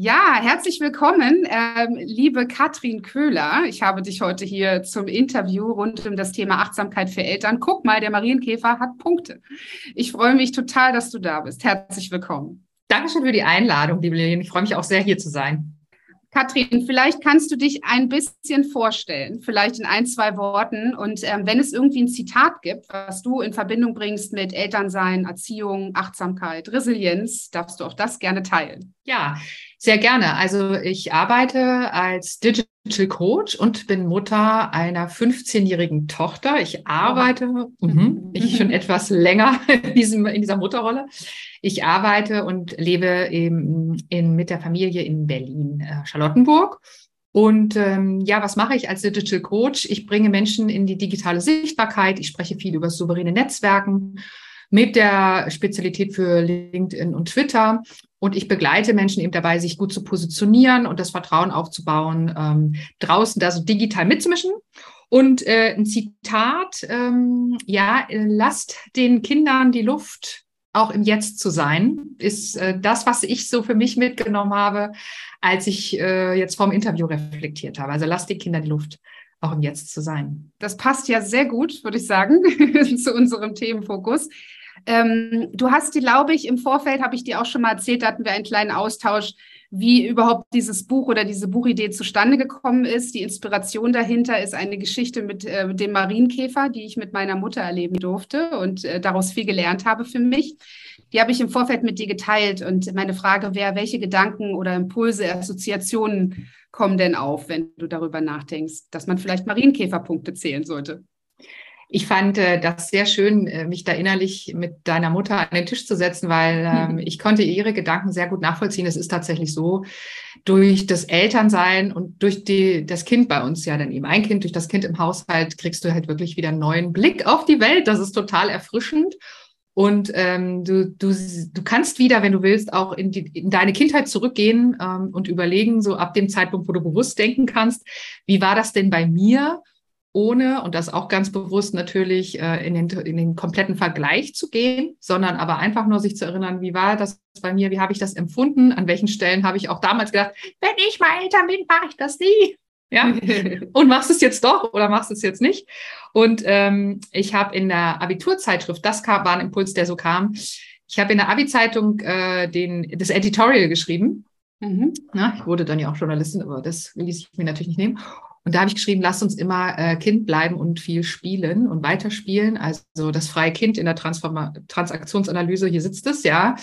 Ja, herzlich willkommen, ähm, liebe Katrin Köhler. Ich habe dich heute hier zum Interview rund um das Thema Achtsamkeit für Eltern. Guck mal, der Marienkäfer hat Punkte. Ich freue mich total, dass du da bist. Herzlich willkommen. Dankeschön für die Einladung, liebe Lilian. Ich freue mich auch sehr, hier zu sein. Katrin, vielleicht kannst du dich ein bisschen vorstellen, vielleicht in ein, zwei Worten. Und ähm, wenn es irgendwie ein Zitat gibt, was du in Verbindung bringst mit Elternsein, Erziehung, Achtsamkeit, Resilienz, darfst du auch das gerne teilen. Ja, sehr gerne. Also ich arbeite als Digital Coach und bin Mutter einer 15-jährigen Tochter. Ich arbeite, oh. mh, ich schon etwas länger in, diesem, in dieser Mutterrolle. Ich arbeite und lebe eben in, mit der Familie in Berlin, äh, Charlottenburg. Und ähm, ja, was mache ich als Digital Coach? Ich bringe Menschen in die digitale Sichtbarkeit. Ich spreche viel über souveräne Netzwerken mit der Spezialität für LinkedIn und Twitter. Und ich begleite Menschen eben dabei, sich gut zu positionieren und das Vertrauen aufzubauen, ähm, draußen da so digital mitzumischen. Und äh, ein Zitat, ähm, ja, lasst den Kindern die Luft, auch im Jetzt zu sein, ist äh, das, was ich so für mich mitgenommen habe, als ich äh, jetzt vorm Interview reflektiert habe. Also lasst den Kindern die Luft, auch im Jetzt zu sein. Das passt ja sehr gut, würde ich sagen, zu unserem Themenfokus. Ähm, du hast die, glaube ich, im Vorfeld habe ich dir auch schon mal erzählt, da hatten wir einen kleinen Austausch, wie überhaupt dieses Buch oder diese Buchidee zustande gekommen ist. Die Inspiration dahinter ist eine Geschichte mit, äh, dem Marienkäfer, die ich mit meiner Mutter erleben durfte und äh, daraus viel gelernt habe für mich. Die habe ich im Vorfeld mit dir geteilt und meine Frage wäre, welche Gedanken oder Impulse, Assoziationen kommen denn auf, wenn du darüber nachdenkst, dass man vielleicht Marienkäferpunkte zählen sollte? Ich fand äh, das sehr schön, äh, mich da innerlich mit deiner Mutter an den Tisch zu setzen, weil ähm, mhm. ich konnte ihre Gedanken sehr gut nachvollziehen. Es ist tatsächlich so, durch das Elternsein und durch die, das Kind bei uns ja dann eben ein Kind, durch das Kind im Haushalt kriegst du halt wirklich wieder einen neuen Blick auf die Welt. Das ist total erfrischend. Und ähm, du, du, du kannst wieder, wenn du willst, auch in, die, in deine Kindheit zurückgehen ähm, und überlegen, so ab dem Zeitpunkt, wo du bewusst denken kannst, wie war das denn bei mir? Ohne, und das auch ganz bewusst natürlich, äh, in, den, in den kompletten Vergleich zu gehen, sondern aber einfach nur sich zu erinnern, wie war das bei mir, wie habe ich das empfunden, an welchen Stellen habe ich auch damals gedacht, wenn ich mal Eltern bin, mache ich das nie. Ja, und machst es jetzt doch oder machst es jetzt nicht? Und ähm, ich habe in der Abiturzeitschrift, das kam, war ein Impuls, der so kam, ich habe in der Abi-Zeitung äh, den, das Editorial geschrieben. Mhm. Na, ich wurde dann ja auch Journalistin, aber das ließ ich mir natürlich nicht nehmen. Und da habe ich geschrieben, lasst uns immer äh, Kind bleiben und viel spielen und weiterspielen. Also das freie Kind in der Transforma Transaktionsanalyse, hier sitzt es, ja.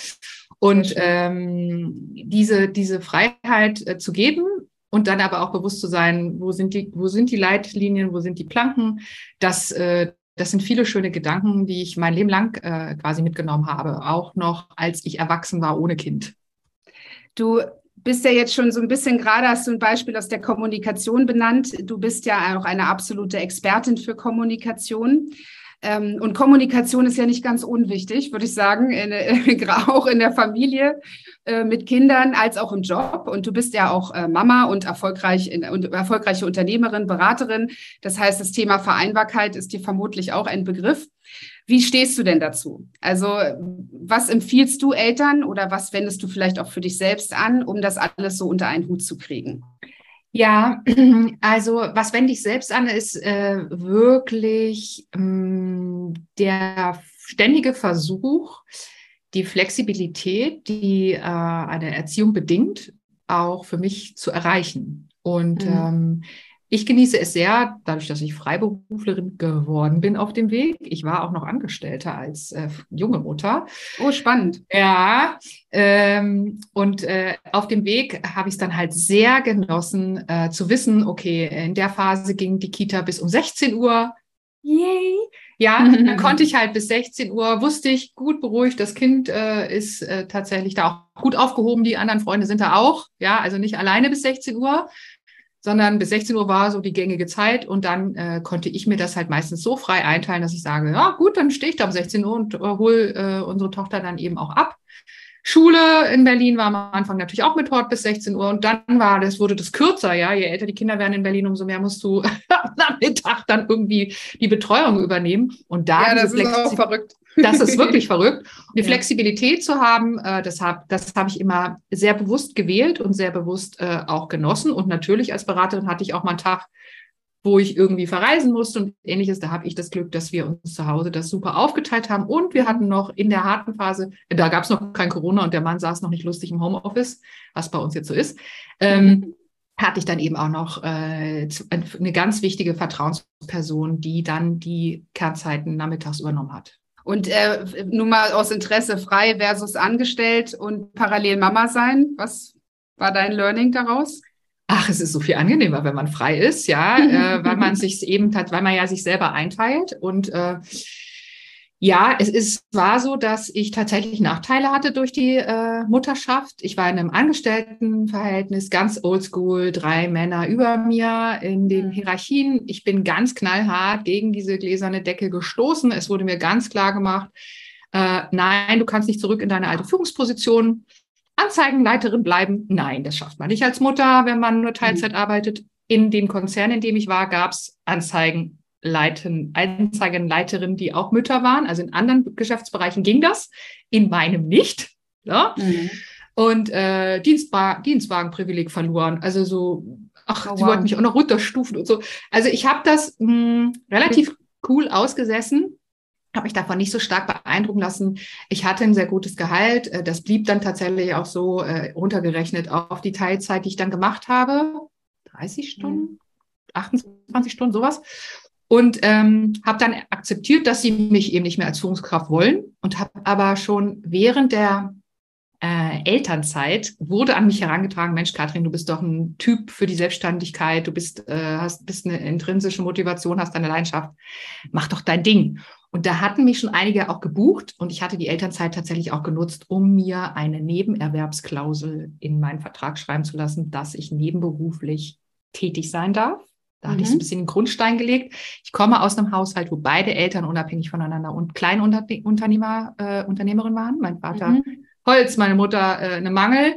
Und ähm, diese, diese Freiheit äh, zu geben und dann aber auch bewusst zu sein, wo sind die, wo sind die Leitlinien, wo sind die Planken, das, äh, das sind viele schöne Gedanken, die ich mein Leben lang äh, quasi mitgenommen habe, auch noch als ich erwachsen war ohne Kind. Du bist ja jetzt schon so ein bisschen, gerade hast du ein Beispiel aus der Kommunikation benannt. Du bist ja auch eine absolute Expertin für Kommunikation. Ähm, und Kommunikation ist ja nicht ganz unwichtig, würde ich sagen, in, auch in der Familie äh, mit Kindern als auch im Job. Und du bist ja auch äh, Mama und, erfolgreich und erfolgreiche Unternehmerin, Beraterin. Das heißt, das Thema Vereinbarkeit ist dir vermutlich auch ein Begriff. Wie stehst du denn dazu? Also was empfiehlst du Eltern oder was wendest du vielleicht auch für dich selbst an, um das alles so unter einen Hut zu kriegen? Ja, also was wende ich selbst an, ist äh, wirklich ähm, der ständige Versuch, die Flexibilität, die äh, eine Erziehung bedingt, auch für mich zu erreichen. Und mhm. ähm, ich genieße es sehr, dadurch, dass ich Freiberuflerin geworden bin auf dem Weg. Ich war auch noch Angestellte als äh, junge Mutter. Oh, spannend. Ja, ähm, und äh, auf dem Weg habe ich es dann halt sehr genossen äh, zu wissen, okay, in der Phase ging die Kita bis um 16 Uhr. Yay! Ja, dann konnte ich halt bis 16 Uhr, wusste ich, gut beruhigt, das Kind äh, ist äh, tatsächlich da auch gut aufgehoben, die anderen Freunde sind da auch. Ja, also nicht alleine bis 16 Uhr sondern bis 16 Uhr war so die gängige Zeit und dann äh, konnte ich mir das halt meistens so frei einteilen, dass ich sage, ja gut, dann stehe ich da um 16 Uhr und äh, hole äh, unsere Tochter dann eben auch ab. Schule in Berlin war am Anfang natürlich auch mit Hort bis 16 Uhr und dann war das, wurde das kürzer, ja. Je älter die Kinder werden in Berlin, umso mehr musst du am Mittag dann irgendwie die Betreuung übernehmen. Und da ja, das ist auch verrückt. Das ist wirklich verrückt. Und die ja. Flexibilität zu haben, äh, das habe das hab ich immer sehr bewusst gewählt und sehr bewusst äh, auch genossen. Und natürlich als Beraterin hatte ich auch mal einen Tag, wo ich irgendwie verreisen musste und ähnliches. Da habe ich das Glück, dass wir uns zu Hause das super aufgeteilt haben. Und wir hatten noch in der harten Phase, da gab es noch kein Corona und der Mann saß noch nicht lustig im Homeoffice, was bei uns jetzt so ist. Ähm, hatte ich dann eben auch noch äh, eine ganz wichtige Vertrauensperson, die dann die Kernzeiten nachmittags übernommen hat. Und äh, nur mal aus Interesse frei versus angestellt und parallel Mama sein. Was war dein Learning daraus? Ach, es ist so viel angenehmer, wenn man frei ist, ja, äh, weil man sich eben, weil man ja sich selber einteilt und äh, ja, es ist, war so, dass ich tatsächlich Nachteile hatte durch die äh, Mutterschaft. Ich war in einem Angestelltenverhältnis, ganz oldschool, drei Männer über mir in den mhm. Hierarchien. Ich bin ganz knallhart gegen diese gläserne Decke gestoßen. Es wurde mir ganz klar gemacht, äh, nein, du kannst nicht zurück in deine alte Führungsposition. Anzeigenleiterin bleiben? Nein, das schafft man nicht als Mutter, wenn man nur Teilzeit mhm. arbeitet. In dem Konzern, in dem ich war, gab es Anzeigenleiten, Anzeigenleiterinnen, die auch Mütter waren. Also in anderen Geschäftsbereichen ging das, in meinem nicht. Ja? Mhm. Und äh, Dienstwa Dienstwagenprivileg verloren. Also so, ach, oh, sie wow. wollten mich auch noch runterstufen und so. Also ich habe das mh, hm, relativ cool ausgesessen habe mich davon nicht so stark beeindrucken lassen. Ich hatte ein sehr gutes Gehalt. Äh, das blieb dann tatsächlich auch so äh, runtergerechnet auf die Teilzeit, die ich dann gemacht habe. 30 Stunden, 28 Stunden, sowas. Und ähm, habe dann akzeptiert, dass sie mich eben nicht mehr als Führungskraft wollen und habe aber schon während der äh, Elternzeit wurde an mich herangetragen, Mensch, Katrin, du bist doch ein Typ für die Selbstständigkeit, du bist, äh, hast, bist eine intrinsische Motivation, hast deine Leidenschaft, mach doch dein Ding. Und da hatten mich schon einige auch gebucht und ich hatte die Elternzeit tatsächlich auch genutzt, um mir eine Nebenerwerbsklausel in meinen Vertrag schreiben zu lassen, dass ich nebenberuflich tätig sein darf. Da mhm. hatte ich so ein mhm. bisschen den Grundstein gelegt. Ich komme aus einem Haushalt, wo beide Eltern unabhängig voneinander und Kleinunternehmer, äh, Unternehmerin waren. Mein Vater mhm. Holz, meine Mutter äh, eine Mangel.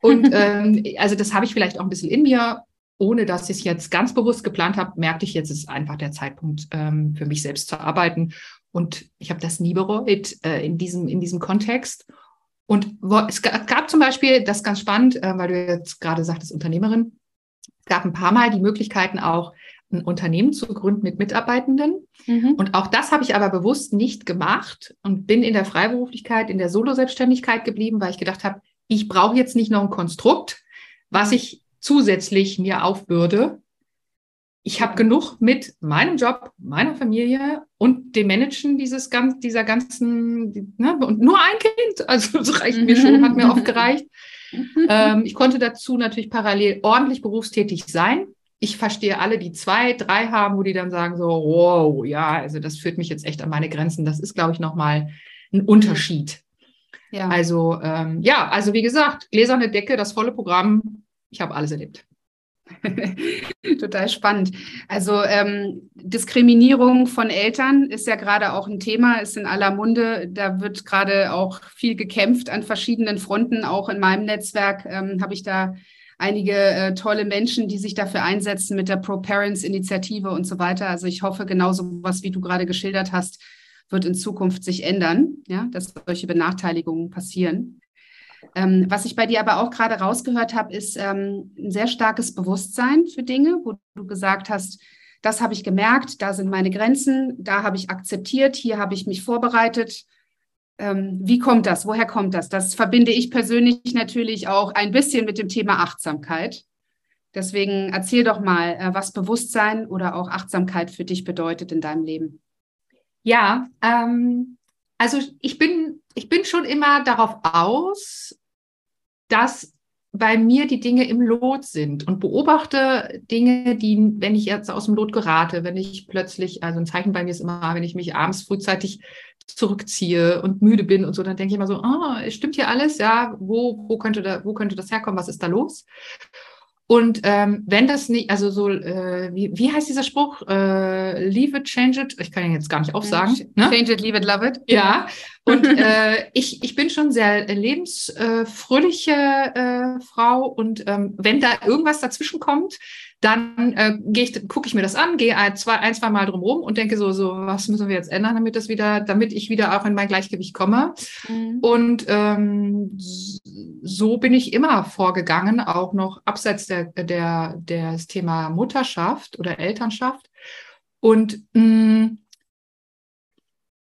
Und ähm, also das habe ich vielleicht auch ein bisschen in mir ohne dass ich es jetzt ganz bewusst geplant habe, merkte ich jetzt, ist einfach der Zeitpunkt ähm, für mich selbst zu arbeiten. Und ich habe das nie bereut äh, in, diesem, in diesem Kontext. Und wo, es gab zum Beispiel, das ist ganz spannend, äh, weil du jetzt gerade sagtest, Unternehmerin, es gab ein paar Mal die Möglichkeiten auch, ein Unternehmen zu gründen mit Mitarbeitenden. Mhm. Und auch das habe ich aber bewusst nicht gemacht und bin in der Freiberuflichkeit, in der Solo-Selbstständigkeit geblieben, weil ich gedacht habe, ich brauche jetzt nicht noch ein Konstrukt, was ich zusätzlich mir aufbürde. Ich habe genug mit meinem Job, meiner Familie und dem Managen dieses ganz, dieser ganzen, ne, und nur ein Kind, also das reicht mir schon, hat mir oft gereicht. ähm, ich konnte dazu natürlich parallel ordentlich berufstätig sein. Ich verstehe alle, die zwei, drei haben, wo die dann sagen so, wow, ja, also das führt mich jetzt echt an meine Grenzen. Das ist, glaube ich, nochmal ein Unterschied. Ja. Also ähm, ja, also wie gesagt, gläserne Decke, das volle Programm, ich habe alles erlebt. Total spannend. Also ähm, Diskriminierung von Eltern ist ja gerade auch ein Thema, ist in aller Munde. Da wird gerade auch viel gekämpft an verschiedenen Fronten. Auch in meinem Netzwerk ähm, habe ich da einige äh, tolle Menschen, die sich dafür einsetzen mit der Pro-Parents-Initiative und so weiter. Also ich hoffe, genauso was, wie du gerade geschildert hast, wird in Zukunft sich ändern, ja, dass solche Benachteiligungen passieren. Ähm, was ich bei dir aber auch gerade rausgehört habe, ist ähm, ein sehr starkes Bewusstsein für Dinge, wo du gesagt hast, das habe ich gemerkt, da sind meine Grenzen, da habe ich akzeptiert, hier habe ich mich vorbereitet. Ähm, wie kommt das? Woher kommt das? Das verbinde ich persönlich natürlich auch ein bisschen mit dem Thema Achtsamkeit. Deswegen erzähl doch mal, äh, was Bewusstsein oder auch Achtsamkeit für dich bedeutet in deinem Leben. Ja, ähm, also ich bin, ich bin schon immer darauf aus, dass bei mir die Dinge im Lot sind und beobachte Dinge, die, wenn ich jetzt aus dem Lot gerate, wenn ich plötzlich, also ein Zeichen bei mir ist immer, wenn ich mich abends frühzeitig zurückziehe und müde bin und so, dann denke ich immer so, oh, stimmt hier alles? Ja, wo, wo könnte da, wo könnte das herkommen? Was ist da los? Und ähm, wenn das nicht, also so, äh, wie, wie heißt dieser Spruch? Äh, leave it, change it. Ich kann ihn jetzt gar nicht aufsagen. Ne? Change it, leave it, love it. Ja. Und äh, ich, ich bin schon sehr lebensfröhliche äh, Frau. Und ähm, wenn da irgendwas dazwischen kommt, dann äh, ich, gucke ich mir das an, gehe ein, zwei, ein, zwei Mal drumherum und denke so, so, was müssen wir jetzt ändern, damit das wieder, damit ich wieder auch in mein Gleichgewicht komme. Mhm. Und ähm, so bin ich immer vorgegangen, auch noch abseits der, der, des Thema Mutterschaft oder Elternschaft. Und mh, mm,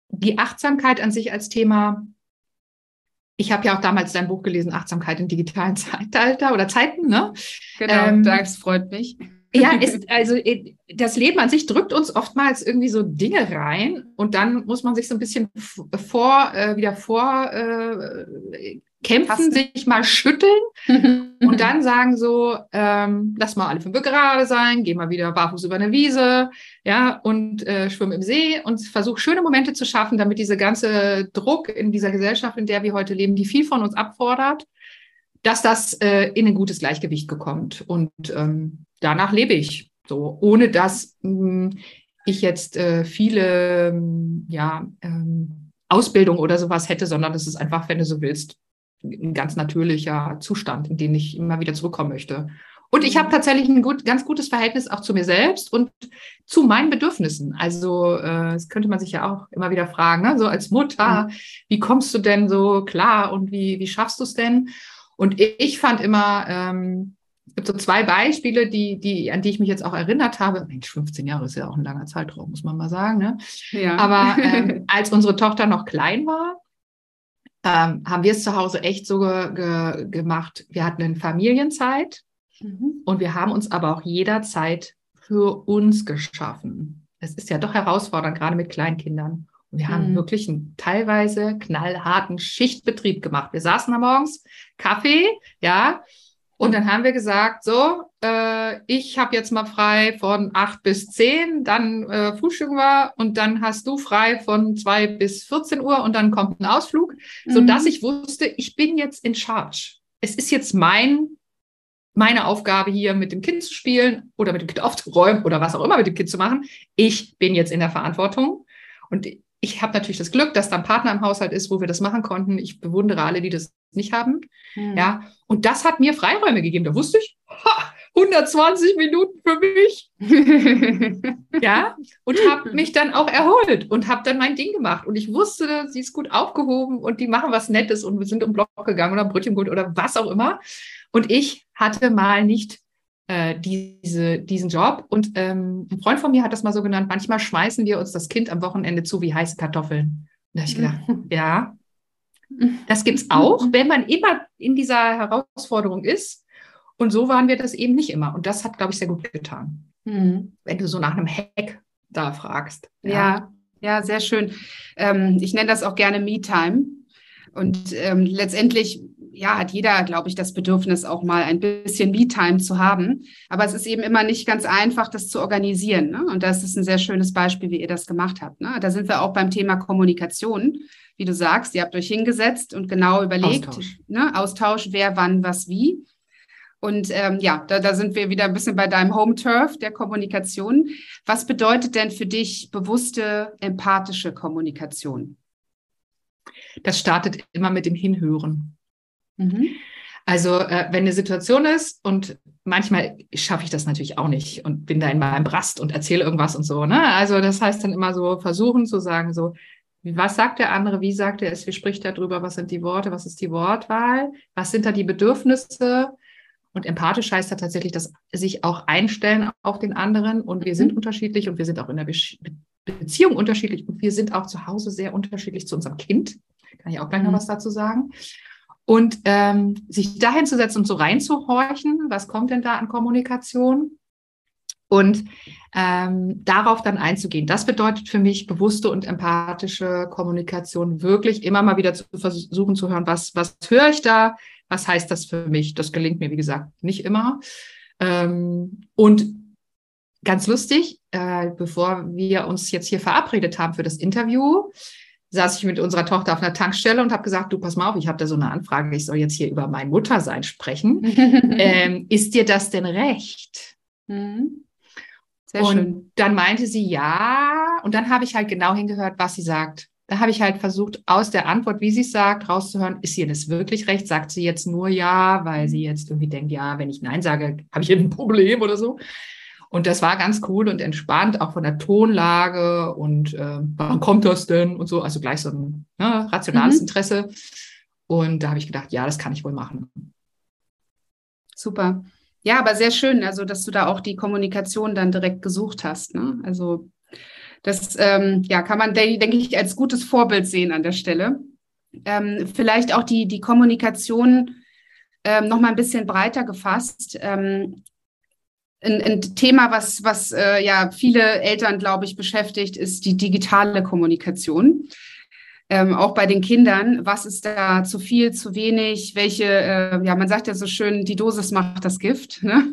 die Achtsamkeit an sich als Thema ich habe ja auch damals dein Buch gelesen, Achtsamkeit im digitalen Zeitalter oder Zeiten, ne? Genau, ähm, das freut mich. Ja, ist, also äh, das Leben an sich drückt uns oftmals irgendwie so Dinge rein und dann muss man sich so ein bisschen vor, äh, wieder vor äh, kämpfen, Passen. sich mal schütteln und dann sagen so, ähm, lass mal alle fünf gerade sein, geh mal wieder barfuß über eine Wiese, ja, und äh, schwimm im See und versuch schöne Momente zu schaffen, damit diese ganze Druck in dieser Gesellschaft, in der wir heute leben, die viel von uns abfordert, dass das äh, in ein gutes Gleichgewicht kommt. Und ähm, danach lebe ich so, ohne dass mh, hm, ich jetzt äh, viele ja, ähm, Ausbildung oder sowas hätte, sondern es ist einfach, wenn du so willst, ein ganz natürlicher Zustand, in den ich immer wieder zurückkommen möchte. Und ich habe tatsächlich ein gut, ganz gutes Verhältnis auch zu mir selbst und zu meinen Bedürfnissen. Also äh, das könnte man sich ja auch immer wieder fragen, ne? so als Mutter, mhm. wie kommst du denn so klar und wie, wie schaffst du es denn? Und ich fand immer, ähm, es gibt so zwei Beispiele, die, die, an die ich mich jetzt auch erinnert habe. Mensch, 15 Jahre ist ja auch ein langer Zeitraum, muss man mal sagen. Ne? Ja. Aber ähm, als unsere Tochter noch klein war, ähm, haben wir es zu Hause echt so ge ge gemacht. Wir hatten eine Familienzeit mhm. und wir haben uns aber auch jederzeit für uns geschaffen. Es ist ja doch herausfordernd, gerade mit Kleinkindern. Und wir mhm. haben wirklich einen teilweise knallharten Schichtbetrieb gemacht. Wir saßen da morgens, Kaffee, ja, und dann haben wir gesagt, so, äh, ich habe jetzt mal frei von acht bis zehn, dann äh, frühstücken wir und dann hast du frei von zwei bis 14 Uhr und dann kommt ein Ausflug, mhm. sodass ich wusste, ich bin jetzt in Charge. Es ist jetzt mein, meine Aufgabe hier mit dem Kind zu spielen oder mit dem Kind aufzuräumen oder was auch immer mit dem Kind zu machen. Ich bin jetzt in der Verantwortung und ich habe natürlich das Glück, dass da ein Partner im Haushalt ist, wo wir das machen konnten. Ich bewundere alle, die das nicht haben. Mhm. Ja, und das hat mir Freiräume gegeben. Da wusste ich, ha, 120 Minuten für mich. ja, und habe mich dann auch erholt und habe dann mein Ding gemacht. Und ich wusste, sie ist gut aufgehoben und die machen was Nettes und wir sind im Block gegangen oder Brötchengut oder was auch immer. Und ich hatte mal nicht äh, diese, diesen Job. Und ähm, ein Freund von mir hat das mal so genannt, manchmal schmeißen wir uns das Kind am Wochenende zu wie heiße Kartoffeln. da habe ich gedacht, ja, das gibt es auch, wenn man immer in dieser Herausforderung ist. Und so waren wir das eben nicht immer. Und das hat, glaube ich, sehr gut getan. Mhm. Wenn du so nach einem Hack da fragst. Ja, ja, ja sehr schön. Ähm, ich nenne das auch gerne Me-Time. Und ähm, letztendlich ja, hat jeder, glaube ich, das Bedürfnis, auch mal ein bisschen Me-Time zu haben. Aber es ist eben immer nicht ganz einfach, das zu organisieren. Ne? Und das ist ein sehr schönes Beispiel, wie ihr das gemacht habt. Ne? Da sind wir auch beim Thema Kommunikation. Wie du sagst, ihr habt euch hingesetzt und genau überlegt, Austausch, ne? Austausch wer, wann, was, wie. Und ähm, ja, da, da sind wir wieder ein bisschen bei deinem Home-Turf der Kommunikation. Was bedeutet denn für dich bewusste, empathische Kommunikation? Das startet immer mit dem Hinhören. Mhm. Also äh, wenn eine Situation ist und manchmal schaffe ich das natürlich auch nicht und bin da in meinem Brast und erzähle irgendwas und so. Ne? Also das heißt dann immer so versuchen zu sagen, so, was sagt der andere, wie sagt er es, wie spricht er darüber, was sind die Worte, was ist die Wortwahl, was sind da die Bedürfnisse. Und empathisch heißt da tatsächlich, dass sich auch einstellen auf den anderen und wir mhm. sind unterschiedlich und wir sind auch in der Be Beziehung unterschiedlich und wir sind auch zu Hause sehr unterschiedlich zu unserem Kind. Kann ich auch gleich noch mhm. was dazu sagen. Und ähm, sich dahin zu setzen und so reinzuhorchen, was kommt denn da an Kommunikation? Und ähm, darauf dann einzugehen. Das bedeutet für mich bewusste und empathische Kommunikation, wirklich immer mal wieder zu versuchen zu hören, was, was höre ich da, was heißt das für mich. Das gelingt mir, wie gesagt, nicht immer. Ähm, und ganz lustig, äh, bevor wir uns jetzt hier verabredet haben für das Interview, saß ich mit unserer Tochter auf einer Tankstelle und habe gesagt, du pass mal auf, ich habe da so eine Anfrage, ich soll jetzt hier über mein Muttersein sprechen. ähm, ist dir das denn recht? Mhm. Sehr und schön. dann meinte sie ja, und dann habe ich halt genau hingehört, was sie sagt. Da habe ich halt versucht, aus der Antwort, wie sie es sagt, rauszuhören, ist ihr das wirklich recht? Sagt sie jetzt nur ja, weil sie jetzt irgendwie denkt, ja, wenn ich Nein sage, habe ich ein Problem oder so. Und das war ganz cool und entspannt, auch von der Tonlage und äh, wann kommt das denn und so. Also gleich so ein ne, rationales mhm. Interesse. Und da habe ich gedacht, ja, das kann ich wohl machen. Super. Ja, aber sehr schön, also dass du da auch die Kommunikation dann direkt gesucht hast. Ne? Also das ähm, ja, kann man, denke ich, als gutes Vorbild sehen an der Stelle. Ähm, vielleicht auch die, die Kommunikation ähm, noch mal ein bisschen breiter gefasst. Ähm, ein, ein Thema, was, was äh, ja viele Eltern, glaube ich, beschäftigt, ist die digitale Kommunikation. Ähm, auch bei den Kindern, was ist da zu viel, zu wenig, welche, äh, ja, man sagt ja so schön, die Dosis macht das Gift. Ne?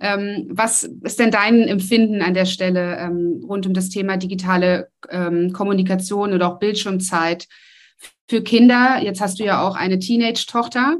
ähm, was ist denn dein Empfinden an der Stelle ähm, rund um das Thema digitale ähm, Kommunikation oder auch Bildschirmzeit für Kinder? Jetzt hast du ja auch eine Teenage-Tochter.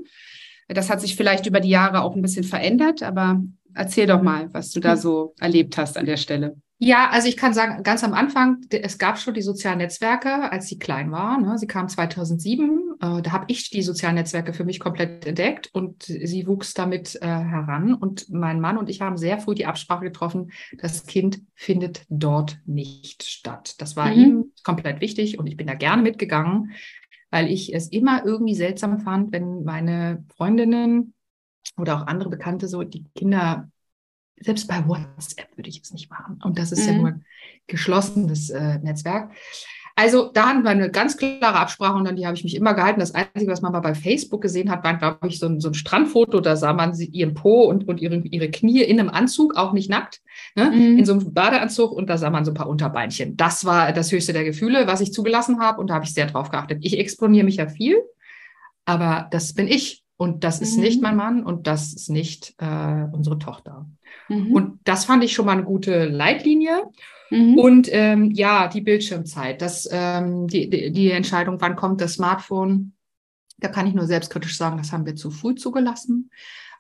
Das hat sich vielleicht über die Jahre auch ein bisschen verändert, aber Erzähl doch mal, was du da hm. so erlebt hast an der Stelle. Ja, also ich kann sagen, ganz am Anfang, es gab schon die sozialen Netzwerke, als sie klein war. Ne? Sie kam 2007. Äh, da habe ich die sozialen Netzwerke für mich komplett entdeckt und sie wuchs damit äh, heran. Und mein Mann und ich haben sehr früh die Absprache getroffen, das Kind findet dort nicht statt. Das war mhm. ihm komplett wichtig und ich bin da gerne mitgegangen, weil ich es immer irgendwie seltsam fand, wenn meine Freundinnen oder auch andere Bekannte so, die Kinder, selbst bei WhatsApp würde ich es nicht machen. Und das ist mhm. ja nur geschlossenes äh, Netzwerk. Also da hatten wir eine ganz klare Absprache und dann die habe ich mich immer gehalten. Das Einzige, was man mal bei Facebook gesehen hat, war, glaube ich, so ein, so ein Strandfoto. Da sah man sie, ihren Po und, und ihre, ihre Knie in einem Anzug, auch nicht nackt, ne? Mhm. in so einem Badeanzug und da sah man so ein paar Unterbeinchen. Das war das höchste der Gefühle, was ich zugelassen habe und da habe ich sehr drauf geachtet. Ich exponiere mich ja viel, aber das bin ich. Und das ist nicht mhm. mein Mann und das ist nicht äh, unsere Tochter. Mhm. Und das fand ich schon mal eine gute Leitlinie. Mhm. Und ähm, ja, die Bildschirmzeit, das, ähm, die, die, die, Entscheidung, wann kommt das Smartphone, da kann ich nur selbstkritisch sagen, das haben wir zu früh zugelassen.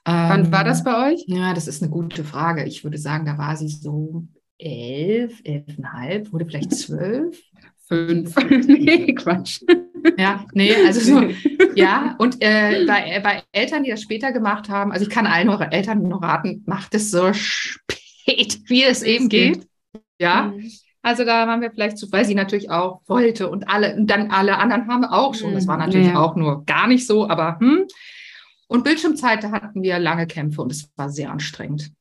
Ähm, wann war das bei euch? Ja, das ist eine gute Frage. Ich würde sagen, da war sie so elf, elfeinhalb, wurde vielleicht zwölf. Fünf. nee, Quatsch. Ja, nee, also so, ja, und äh, bei, bei Eltern, die das später gemacht haben, also ich kann allen eure Eltern nur raten, macht es so spät, wie es eben geht. Ja. Mhm. Also da waren wir vielleicht zu, weil sie natürlich auch wollte und alle, und dann alle anderen haben auch schon. Das war mhm. natürlich ja. auch nur gar nicht so, aber hm. Und Bildschirmzeit, da hatten wir lange Kämpfe und es war sehr anstrengend.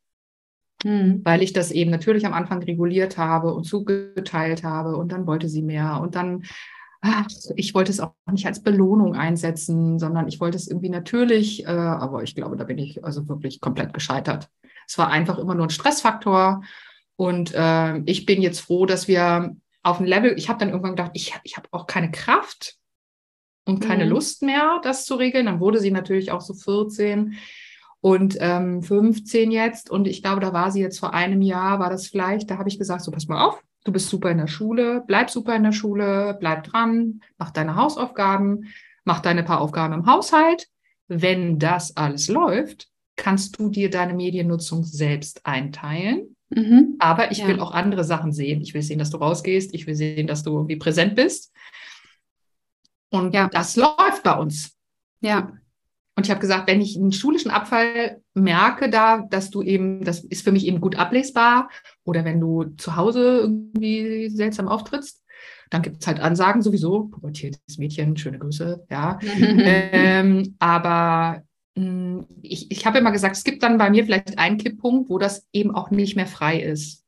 Mhm. Weil ich das eben natürlich am Anfang reguliert habe und zugeteilt habe und dann wollte sie mehr und dann ach, ich wollte es auch nicht als Belohnung einsetzen, sondern ich wollte es irgendwie natürlich, äh, aber ich glaube, da bin ich also wirklich komplett gescheitert. Es war einfach immer nur ein Stressfaktor und äh, ich bin jetzt froh, dass wir auf ein Level, ich habe dann irgendwann gedacht, ich, ich habe auch keine Kraft und keine mhm. Lust mehr, das zu regeln. Dann wurde sie natürlich auch so 14 und ähm, 15 jetzt. Und ich glaube, da war sie jetzt vor einem Jahr, war das vielleicht, da habe ich gesagt, so pass mal auf, Du bist super in der Schule, bleib super in der Schule, bleib dran, mach deine Hausaufgaben, mach deine paar Aufgaben im Haushalt. Wenn das alles läuft, kannst du dir deine Mediennutzung selbst einteilen. Mhm. Aber ich ja. will auch andere Sachen sehen. Ich will sehen, dass du rausgehst. Ich will sehen, dass du irgendwie präsent bist. Und ja. das läuft bei uns. Ja. Und ich habe gesagt, wenn ich einen schulischen Abfall merke, da, dass du eben, das ist für mich eben gut ablesbar, oder wenn du zu Hause irgendwie seltsam auftrittst, dann gibt es halt Ansagen sowieso, pubertiertes Mädchen, schöne Grüße, ja. ähm, aber mh, hm, ich, ich habe immer gesagt, es gibt dann bei mir vielleicht einen Kipppunkt, wo das eben auch nicht mehr frei ist.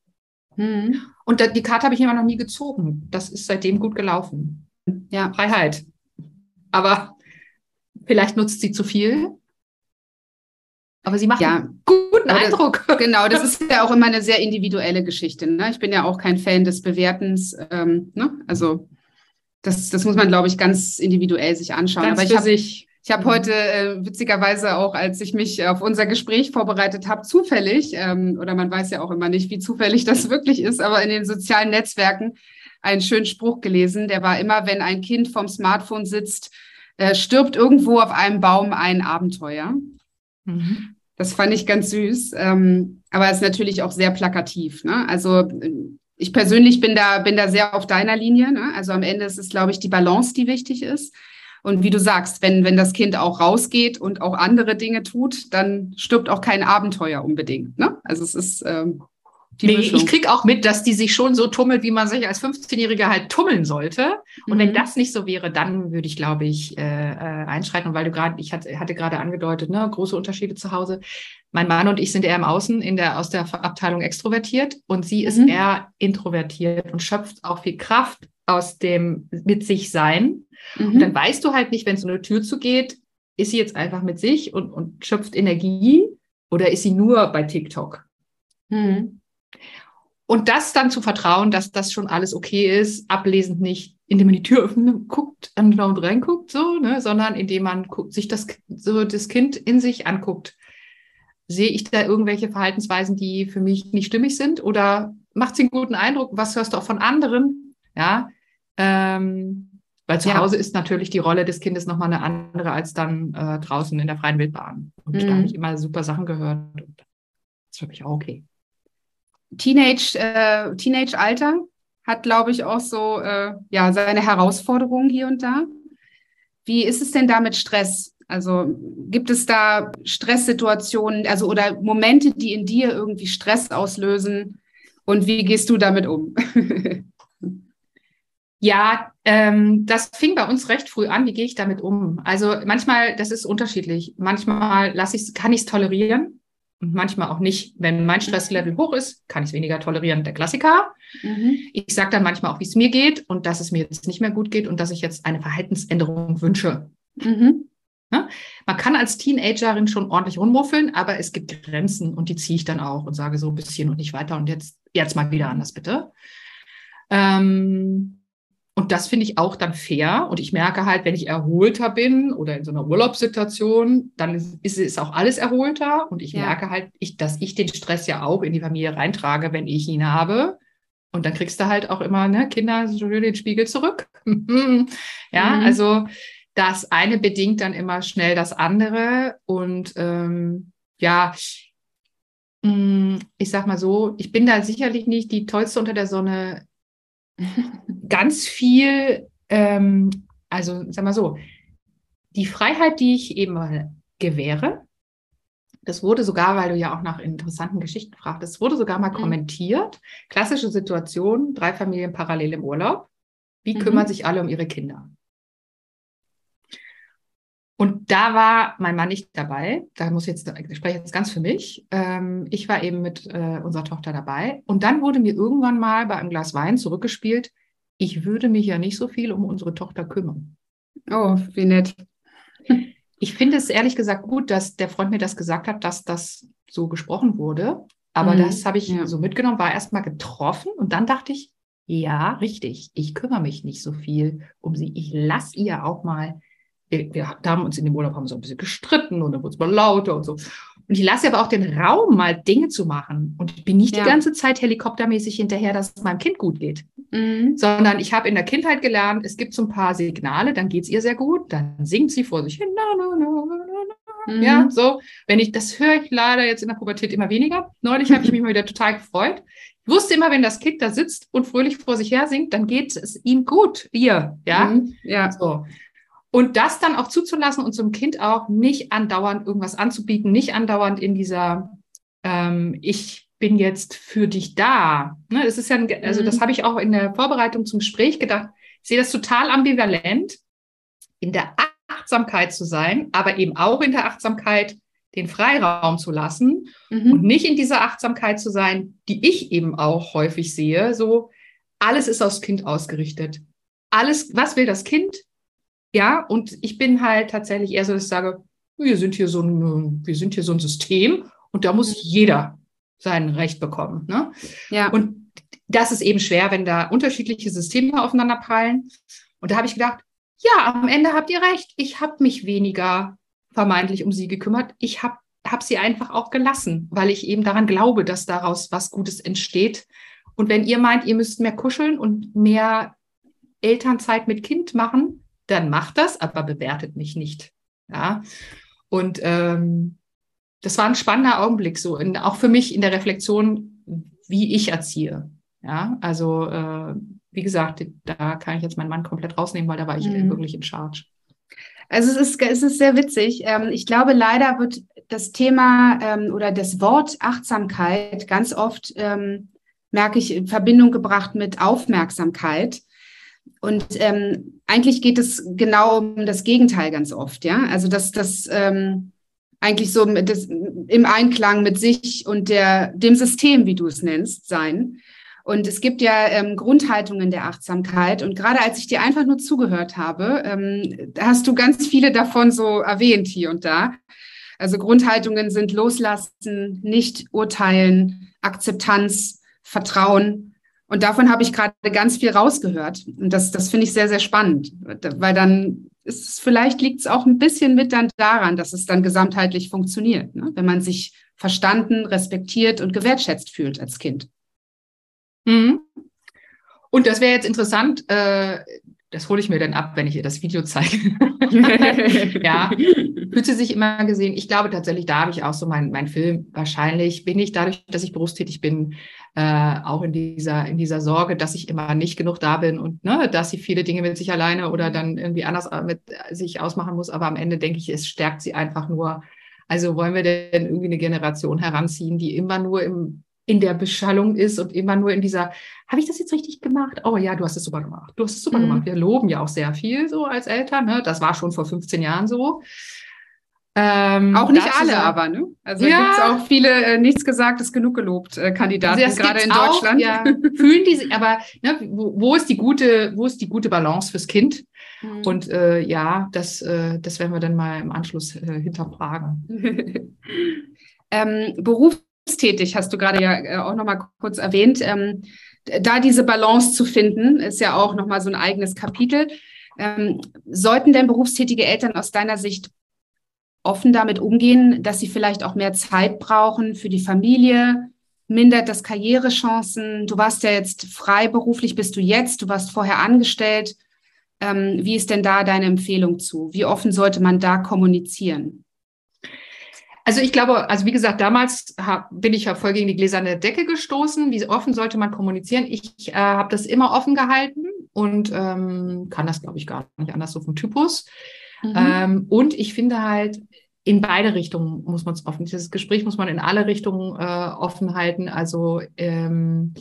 Mhm. Und da, die Karte habe ich immer noch nie gezogen. Das ist seitdem gut gelaufen. Ja. Freiheit. Aber Vielleicht nutzt sie zu viel. Aber sie macht ja. einen guten das, Eindruck. Genau, das ist ja auch immer eine sehr individuelle Geschichte. Ne? Ich bin ja auch kein Fan des Bewertens. Ähm, ne? Also das, das muss man, glaube ich, ganz individuell sich anschauen. Ganz Aber ich habe ich habe heute äh, witzigerweise auch, als ich mich auf unser Gespräch vorbereitet habe, zufällig, ähm, oder man weiß ja auch immer nicht, wie zufällig das wirklich ist, aber in den sozialen Netzwerken einen schönen Spruch gelesen, der war immer, wenn ein Kind vom Smartphone sitzt, äh, stirbt irgendwo auf einem Baum ein Abenteuer. Mhm. Das fand ich ganz süß, ähm, aber es ist natürlich auch sehr plakativ. Ne? Also ich persönlich bin da, bin da sehr auf deiner Linie. Ne? Also am Ende ist es, glaube ich, die Balance, die wichtig ist. Und wie du sagst, wenn, wenn das Kind auch rausgeht und auch andere Dinge tut, dann stirbt auch kein Abenteuer unbedingt. Ne? Also es ist ähm, nee, ich kriege auch mit, dass die sich schon so tummelt, wie man sich als 15-Jähriger halt tummeln sollte. Und mhm. wenn das nicht so wäre, dann würde ich, glaube ich, äh, äh, einschreiten. Und weil du gerade, ich hatte, hatte gerade angedeutet, ne, große Unterschiede zu Hause. Mein Mann und ich sind eher im Außen in der, aus der Abteilung extrovertiert und sie ist mhm. eher introvertiert und schöpft auch viel Kraft aus dem mit sich sein. Mhm. Und dann weißt du halt nicht, wenn so eine Tür zugeht, ist sie jetzt einfach mit sich und, und schöpft Energie oder ist sie nur bei TikTok? Mhm. Und das dann zu vertrauen, dass das schon alles okay ist, ablesend nicht, indem man die Tür öffnet, guckt, andauernd reinguckt, so, ne, sondern indem man guckt, sich das, so das Kind in sich anguckt. Sehe ich da irgendwelche Verhaltensweisen, die für mich nicht stimmig sind? Oder macht sie einen guten Eindruck? Was hörst du auch von anderen? Ja, ähm, weil zu ja. Hause ist natürlich die Rolle des Kindes nochmal eine andere als dann äh, draußen in der freien Wildbahn. Und mhm. da habe ich immer super Sachen gehört. Und das ist für mich auch okay. Teenage, äh, Teenage-Alter hat, glaube ich, auch so äh, ja, seine Herausforderungen hier und da. Wie ist es denn da mit Stress? Also gibt es da Stresssituationen, also oder Momente, die in dir irgendwie Stress auslösen? Und wie gehst du damit um? ja, ähm, das fing bei uns recht früh an. Wie gehe ich damit um? Also manchmal, das ist unterschiedlich. Manchmal lasse ich, kann ich es tolerieren und manchmal auch nicht. Wenn mein Stresslevel hoch ist, kann ich es weniger tolerieren. Der Klassiker. Mhm. Ich sage dann manchmal auch, wie es mir geht und dass es mir jetzt nicht mehr gut geht und dass ich jetzt eine Verhaltensänderung wünsche. Mhm. Ja? Man kann als Teenagerin schon ordentlich rummuffeln, aber es gibt Grenzen und die ziehe ich dann auch und sage so ein bisschen und nicht weiter und jetzt, jetzt mal wieder anders bitte. Ähm, und das finde ich auch dann fair. Und ich merke halt, wenn ich erholter bin oder in so einer Urlaubssituation, dann ist, ist auch alles erholter. Und ich ja. merke halt, ich, dass ich den Stress ja auch in die Familie reintrage, wenn ich ihn habe. Und dann kriegst du halt auch immer, ne, Kinder, den Spiegel zurück. ja, mhm. also das eine bedingt dann immer schnell das andere. Und ähm, ja, mm, ich sag mal so, ich bin da sicherlich nicht die tollste unter der Sonne ganz viel, ähm, also sag mal so, die Freiheit, die ich eben mal gewähre, das wurde sogar, weil du ja auch nach interessanten Geschichten fragtest, wurde sogar mal mhm. kommentiert. Klassische Situation, drei Familien parallel im Urlaub. Wie mhm. kümmern sich alle um ihre Kinder? Und da war mein Mann nicht dabei. Da muss jetzt, ich spreche jetzt ganz für mich. Ähm, ich war eben mit äh, unserer Tochter dabei. Und dann wurde mir irgendwann mal bei einem Glas Wein zurückgespielt, ich würde mich ja nicht so viel um unsere Tochter kümmern. Oh, wie nett. Ich finde es ehrlich gesagt gut, dass der Freund mir das gesagt hat, dass das so gesprochen wurde. Aber mhm. das habe ich ja. so mitgenommen, war erstmal getroffen und dann dachte ich, ja, richtig, ich kümmere mich nicht so viel um sie. Ich lasse ihr auch mal wir, haben uns in dem Urlaub haben so ein bisschen gestritten und dann wurde es mal lauter und so. Und ich lasse aber auch den Raum, mal Dinge zu machen. Und ich bin nicht ja. die ganze Zeit helikoptermäßig hinterher, dass es meinem Kind gut geht. Mhm. Sondern ich habe in der Kindheit gelernt, es gibt so ein paar Signale, dann geht es ihr sehr gut, dann singt sie vor sich hin. Na, na, na, mhm. Ja, so. Wenn ich, das höre ich leider jetzt in der Pubertät immer weniger. Neulich habe ich mich mal wieder total gefreut. Ich wusste immer, wenn das Kind da sitzt und fröhlich vor sich her singt, dann geht es ihm gut, ihr, ja. Mhm. Ja. So. Und das dann auch zuzulassen und zum Kind auch nicht andauernd irgendwas anzubieten, nicht andauernd in dieser, ähm, ich bin jetzt für dich da. Ne, das ist ja, ein, also das mhm. habe ich auch in der Vorbereitung zum Gespräch gedacht. Ich sehe das total ambivalent, in der Achtsamkeit zu sein, aber eben auch in der Achtsamkeit den Freiraum zu lassen mhm. und nicht in dieser Achtsamkeit zu sein, die ich eben auch häufig sehe, so alles ist aufs Kind ausgerichtet. Alles, was will das Kind? Ja, und ich bin halt tatsächlich eher so, dass ich sage, wir sind hier so ein, wir sind hier so ein System und da muss mhm. jeder sein Recht bekommen. Ne? Ja. Und das ist eben schwer, wenn da unterschiedliche Systeme aufeinanderprallen. Und da habe ich gedacht, ja, am Ende habt ihr recht. Ich habe mich weniger vermeintlich um sie gekümmert. Ich habe hab sie einfach auch gelassen, weil ich eben daran glaube, dass daraus was Gutes entsteht Und wenn ihr meint, ihr müsst mehr kuscheln und mehr Elternzeit mit Kind machen, dann macht das, aber bewertet mich nicht. Ja. Und ähm, das war ein spannender Augenblick, so in, auch für mich in der Reflexion, wie ich erziehe. Ja, also äh, wie gesagt, da kann ich jetzt meinen Mann komplett rausnehmen, weil da war ich mhm. wirklich in Charge. Also es ist, es ist sehr witzig. Ähm, ich glaube, leider wird das Thema ähm, oder das Wort Achtsamkeit ganz oft, ähm, merke ich, in Verbindung gebracht mit Aufmerksamkeit. Und eigentlich geht es genau um das Gegenteil ganz oft, ja. Also dass das ähm, eigentlich so das, im Einklang mit sich und der, dem System, wie du es nennst, sein. Und es gibt ja ähm, Grundhaltungen der Achtsamkeit. Und gerade als ich dir einfach nur zugehört habe, ähm, hast du ganz viele davon so erwähnt hier und da. Also Grundhaltungen sind Loslassen, nicht urteilen, Akzeptanz, Vertrauen. Und davon habe ich gerade ganz viel rausgehört. Und das, das finde ich sehr, sehr spannend, weil dann ist es, vielleicht liegt es auch ein bisschen mit dann daran, dass es dann gesamtheitlich funktioniert, ne? wenn man sich verstanden, respektiert und gewertschätzt fühlt als Kind. Mhm. Und das wäre jetzt interessant, äh, das hole ich mir dann ab, wenn ich ihr das Video zeige. ja, fühlt sie sich immer gesehen. Ich glaube tatsächlich, da habe ich auch so meinen mein Film. Wahrscheinlich bin ich dadurch, dass ich berufstätig bin, äh, auch in dieser, in dieser Sorge, dass ich immer nicht genug da bin und ne, dass sie viele Dinge mit sich alleine oder dann irgendwie anders mit sich ausmachen muss. Aber am Ende denke ich, es stärkt sie einfach nur. Also wollen wir denn irgendwie eine Generation heranziehen, die immer nur im in der Beschallung ist und immer nur in dieser, habe ich das jetzt richtig gemacht? Oh ja, du hast es super gemacht. Du hast es super mhm. gemacht. Wir loben ja auch sehr viel so als Eltern. Ne? Das war schon vor 15 Jahren so. Ähm, auch nicht alle, sagen, aber, ne? Also ja, gibt es auch viele äh, nichts gesagt, ist genug gelobt äh, Kandidaten, also gerade in Deutschland. Auch, ja, fühlen die sich, aber ne, wo, wo, ist die gute, wo ist die gute Balance fürs Kind? Mhm. Und äh, ja, das, äh, das werden wir dann mal im Anschluss äh, hinterfragen. ähm, Beruf berufstätig, hast du gerade ja äh, auch noch mal kurz erwähnt. Ähm, da diese Balance zu finden, ist ja auch noch mal so ein eigenes Kapitel. Ähm, sollten denn berufstätige Eltern aus deiner Sicht offen damit umgehen, dass sie vielleicht auch mehr Zeit brauchen für die Familie? Mindert das Karrierechancen? Du warst ja jetzt freiberuflich, bist du jetzt? Du warst vorher angestellt. Ähm, wie ist denn da deine Empfehlung zu? Wie offen sollte man da kommunizieren? Also ich glaube, also wie gesagt, damals hab, bin ich ja voll gegen die gläserne Decke gestoßen. Wie offen sollte man kommunizieren? Ich äh, habe das immer offen gehalten und ähm, kann das, glaube ich, gar nicht anders so vom Typus. Mhm. Ähm, und ich finde halt, in beide Richtungen muss man es offen. Dieses Gespräch muss man in alle Richtungen äh, offen halten. Also ähm,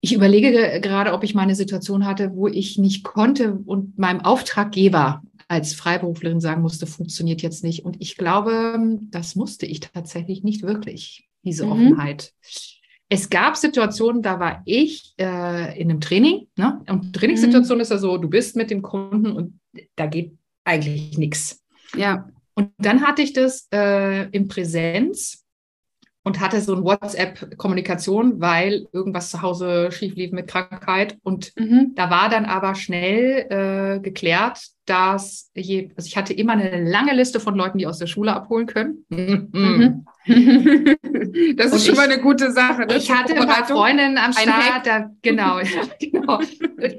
ich überlege gerade, ob ich mal eine Situation hatte, wo ich nicht konnte und meinem Auftraggeber als Freiberuflerin sagen musste, funktioniert jetzt nicht. Und ich glaube, das musste ich tatsächlich nicht wirklich, diese mhm. Offenheit. Es gab Situationen, da war ich äh, in einem Training. Ne? Und Trainingssituation mhm. ist ja so, du bist mit dem Kunden und da geht eigentlich nichts. Ja. Und dann hatte ich das äh, in Präsenz und hatte so eine WhatsApp-Kommunikation, weil irgendwas zu Hause schief lief mit Krankheit. Und mhm. da war dann aber schnell äh, geklärt, dass je, also ich hatte immer eine lange Liste von Leuten, die aus der Schule abholen können. Mhm. das ist schon mal eine gute Sache. Ne? Ich hatte ein paar Freundinnen am Start, da, genau, genau.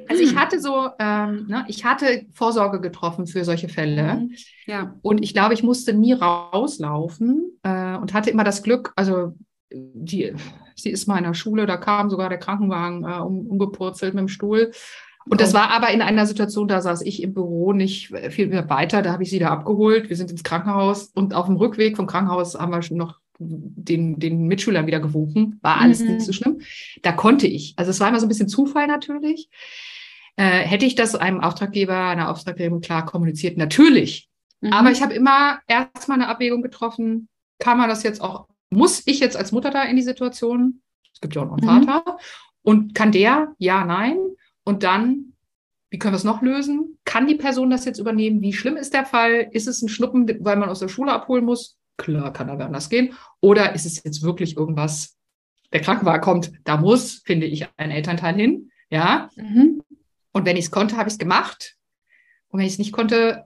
Also ich hatte so, ähm, ne, ich hatte Vorsorge getroffen für solche Fälle. Mhm. Ja. Und ich glaube, ich musste nie rauslaufen äh, und hatte immer das Glück, also die, sie ist mal in der Schule, da kam sogar der Krankenwagen äh, um, umgepurzelt mit dem Stuhl. Und das war aber in einer Situation, da saß ich im Büro nicht viel mehr weiter. Da habe ich sie da abgeholt. Wir sind ins Krankenhaus und auf dem Rückweg vom Krankenhaus haben wir noch den, den Mitschülern wieder gewunken. War alles mhm. nicht so schlimm. Da konnte ich. Also es war immer so ein bisschen Zufall natürlich. Äh, hätte ich das einem Auftraggeber, einer Auftraggeberin klar kommuniziert? Natürlich. Mhm. Aber ich habe immer erstmal eine Abwägung getroffen. Kann man das jetzt auch, muss ich jetzt als Mutter da in die Situation? Es gibt ja auch noch einen mhm. Vater. Und kann der? Ja, nein. Und dann, wie können wir es noch lösen? Kann die Person das jetzt übernehmen? Wie schlimm ist der Fall? Ist es ein Schnuppen, weil man aus der Schule abholen muss? Klar, kann aber anders gehen. Oder ist es jetzt wirklich irgendwas, der Krankenwagen kommt, da muss, finde ich, ein Elternteil hin. Ja. Mhm. Und wenn ich es konnte, habe ich es gemacht. Und wenn ich es nicht konnte,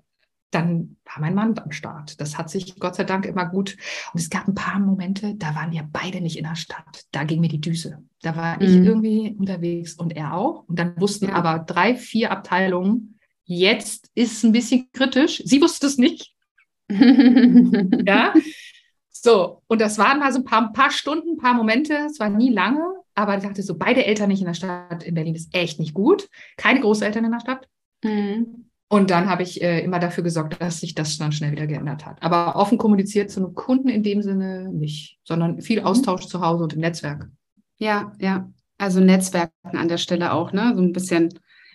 dann war mein Mann am Start. Das hat sich Gott sei Dank immer gut. Und es gab ein paar Momente, da waren wir beide nicht in der Stadt. Da ging mir die Düse. Da war ich mhm. irgendwie unterwegs und er auch. Und dann wussten aber drei, vier Abteilungen, jetzt ist es ein bisschen kritisch. Sie wusste es nicht. ja. So, und das waren mal so ein paar, ein paar Stunden, ein paar Momente. Es war nie lange, aber ich dachte so, beide Eltern nicht in der Stadt in Berlin ist echt nicht gut. Keine Großeltern in der Stadt. Mhm. Und dann habe ich äh, immer dafür gesorgt, dass sich das dann schnell wieder geändert hat. Aber offen kommuniziert zu einem Kunden in dem Sinne nicht, sondern viel mhm. Austausch mhm. zu Hause und im Netzwerk. Ja, ja. Also Netzwerken an der Stelle auch, ne? So ein bisschen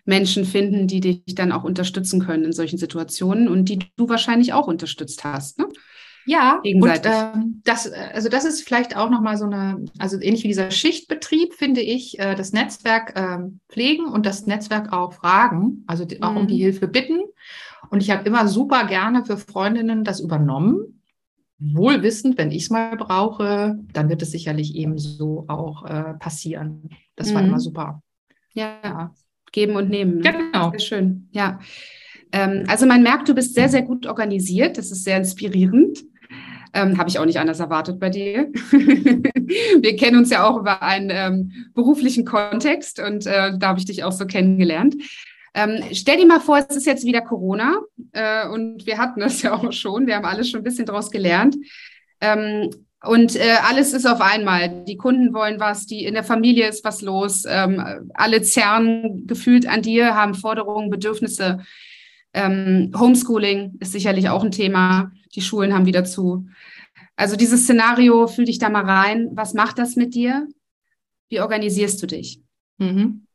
Menschen finden, die dich dann auch unterstützen können in solchen Situationen und die du wahrscheinlich auch unterstützt hast, ne? Ja. Und, ähm, das, also das ist vielleicht auch nochmal so eine, also ähnlich wie dieser Schichtbetrieb, finde ich, äh, das Netzwerk ähm, pflegen und das Netzwerk auch fragen, also die, auch um die mhm. Hilfe bitten. Und ich habe immer super gerne für Freundinnen das übernommen. Wohl wissend, wenn ich es mal brauche, dann wird es sicherlich eben so auch äh, passieren. Das mhm. war immer super. Ja, geben und nehmen. Ne? Genau. Sehr schön. Ja. Ähm, also man merkt, du bist sehr, sehr gut organisiert. Das ist sehr inspirierend. Ähm, Habe ich auch nicht anders erwartet bei dir. Wir kennen uns ja auch über einen ähm, beruflichen Kontext und äh, da habe ich dich auch so kennengelernt. Ähm, stell dir mal vor, es ist jetzt wieder Corona äh, und wir hatten das ja auch schon. Wir haben alles schon ein bisschen daraus gelernt. Ähm, und äh, alles ist auf einmal. Die Kunden wollen was, die in der Familie ist was los. Ähm, alle zerren gefühlt an dir, haben Forderungen, Bedürfnisse. Ähm, Homeschooling ist sicherlich auch ein Thema. Die Schulen haben wieder zu. Also dieses Szenario, fühl dich da mal rein. Was macht das mit dir? Wie organisierst du dich? Mhm.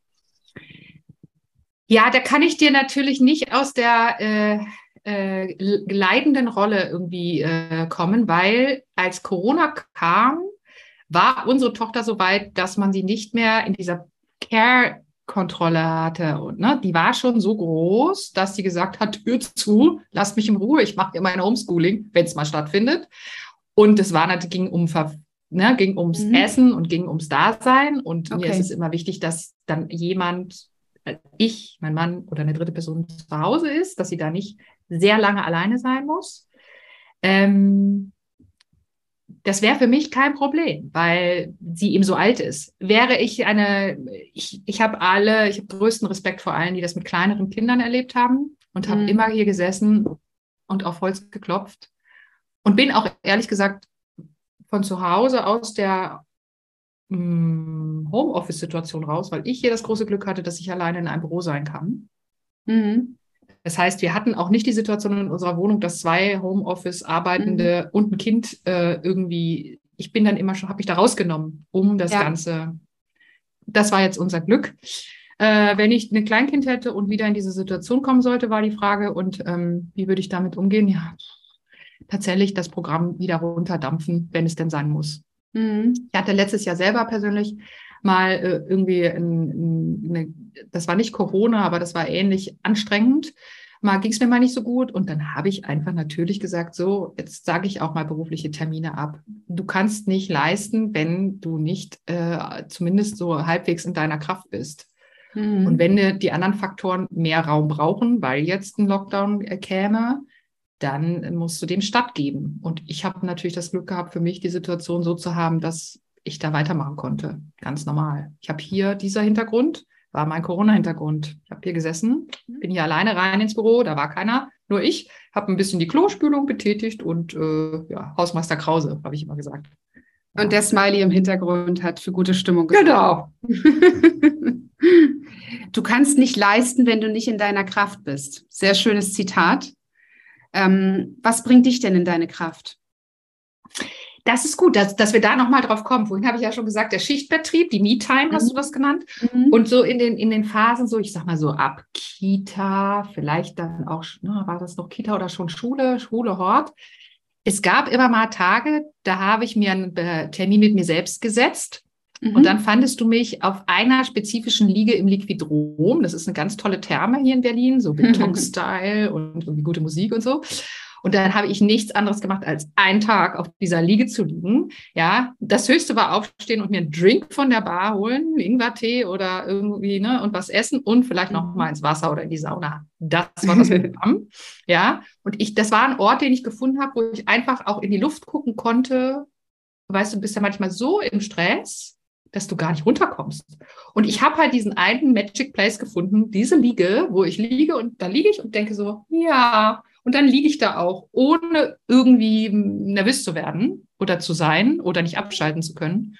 Ja, da kann ich dir natürlich nicht aus der äh, äh, leidenden Rolle irgendwie äh, kommen, weil als Corona kam, war unsere Tochter so weit, dass man sie nicht mehr in dieser Care Kontrolle hatte. Und ne, die war schon so groß, dass sie gesagt hat, Tür zu, lasst mich in Ruhe, ich mache mein Homeschooling, wenn es mal stattfindet. Und es war natürlich, ging um ne, ging ums mhm. Essen und ging ums Dasein. Und okay. mir ist es immer wichtig, dass dann jemand, äh, ich, mein Mann oder eine dritte Person zu Hause ist, dass sie da nicht sehr lange alleine sein muss. Ähm, das wäre für mich kein Problem, weil sie eben so alt ist. Wäre ich eine, ich, ich habe alle, ich habe größten Respekt vor allen, die das mit kleineren Kindern erlebt haben und habe mhm. immer hier gesessen und auf Holz geklopft und bin auch ehrlich gesagt von zu Hause aus der hm, Homeoffice-Situation raus, weil ich hier das große Glück hatte, dass ich alleine in einem Büro sein kann. Mhm. Das heißt, wir hatten auch nicht die Situation in unserer Wohnung, dass zwei Homeoffice-Arbeitende mhm. und ein Kind äh, irgendwie, ich bin dann immer schon, habe ich da rausgenommen, um das ja. Ganze. Das war jetzt unser Glück. Äh, wenn ich ein Kleinkind hätte und wieder in diese Situation kommen sollte, war die Frage, und ähm, wie würde ich damit umgehen? Ja, tatsächlich das Programm wieder runterdampfen, wenn es denn sein muss. Mhm. Ich hatte letztes Jahr selber persönlich mal äh, irgendwie, ein, eine, das war nicht Corona, aber das war ähnlich anstrengend. Mal ging es mir mal nicht so gut und dann habe ich einfach natürlich gesagt, so, jetzt sage ich auch mal berufliche Termine ab. Du kannst nicht leisten, wenn du nicht äh, zumindest so halbwegs in deiner Kraft bist. Mhm. Und wenn die anderen Faktoren mehr Raum brauchen, weil jetzt ein Lockdown äh, käme, dann musst du dem stattgeben. Und ich habe natürlich das Glück gehabt, für mich die Situation so zu haben, dass ich da weitermachen konnte. Ganz normal. Ich habe hier dieser Hintergrund, war mein Corona-Hintergrund. Ich habe hier gesessen, mhm. bin hier alleine rein ins Büro, da war keiner, nur ich, habe ein bisschen die Klospülung betätigt und äh, ja, Hausmeister Krause, habe ich immer gesagt. Und der Smiley im Hintergrund hat für gute Stimmung gesorgt. Genau. du kannst nicht leisten, wenn du nicht in deiner Kraft bist. Sehr schönes Zitat. Ähm, was bringt dich denn in deine Kraft? Das ist gut, dass, dass wir da nochmal drauf kommen. Vorhin habe ich ja schon gesagt, der Schichtbetrieb, die Me-Time, hast mhm. du das genannt? Mhm. Und so in den, in den Phasen, so ich sag mal so ab Kita, vielleicht dann auch, na, war das noch Kita oder schon Schule, Schule, Hort. Es gab immer mal Tage, da habe ich mir einen äh, Termin mit mir selbst gesetzt. Mhm. Und dann fandest du mich auf einer spezifischen Liege im Liquidrom. Das ist eine ganz tolle Therme hier in Berlin, so Beton-Style und irgendwie gute Musik und so. Und dann habe ich nichts anderes gemacht, als einen Tag auf dieser Liege zu liegen. Ja, das Höchste war aufstehen und mir einen Drink von der Bar holen, Ingwertee oder irgendwie, ne, und was essen und vielleicht noch mhm. mal ins Wasser oder in die Sauna. Das war das Programm. ja, und ich, das war ein Ort, den ich gefunden habe, wo ich einfach auch in die Luft gucken konnte. Weißt du, bist ja manchmal so im Stress, dass du gar nicht runterkommst. Und ich habe halt diesen einen Magic Place gefunden, diese Liege, wo ich liege und da liege ich und denke so, ja, und dann liege ich da auch, ohne irgendwie nervös zu werden oder zu sein oder nicht abschalten zu können.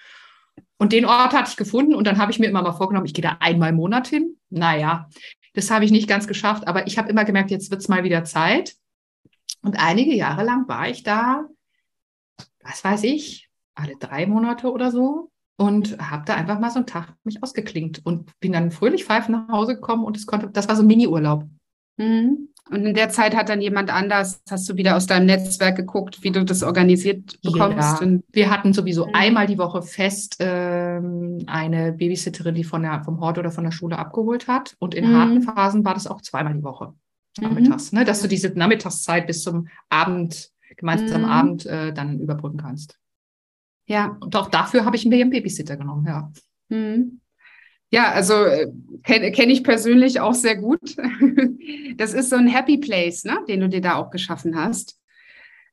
Und den Ort hatte ich gefunden und dann habe ich mir immer mal vorgenommen, ich gehe da einmal im Monat hin. Naja, das habe ich nicht ganz geschafft, aber ich habe immer gemerkt, jetzt wird es mal wieder Zeit. Und einige Jahre lang war ich da, was weiß ich, alle drei Monate oder so und habe da einfach mal so einen Tag mich ausgeklingt und bin dann fröhlich pfeifend nach Hause gekommen und es konnte, das war so ein Mini-Urlaub. Mhm. Und in der Zeit hat dann jemand anders, hast du wieder aus deinem Netzwerk geguckt, wie du das organisiert bekommst? Ja. Wir hatten sowieso mhm. einmal die Woche fest ähm, eine Babysitterin, die von der, vom Hort oder von der Schule abgeholt hat. Und in mhm. harten Phasen war das auch zweimal die Woche mhm. nachmittags, ne? dass du diese Nachmittagszeit bis zum Abend, gemeinsamen mhm. Abend äh, dann überbrücken kannst. Ja. Und auch dafür habe ich einen Babysitter genommen, ja. Mhm. Ja, also äh, kenne kenn ich persönlich auch sehr gut. Das ist so ein Happy Place, ne, den du dir da auch geschaffen hast.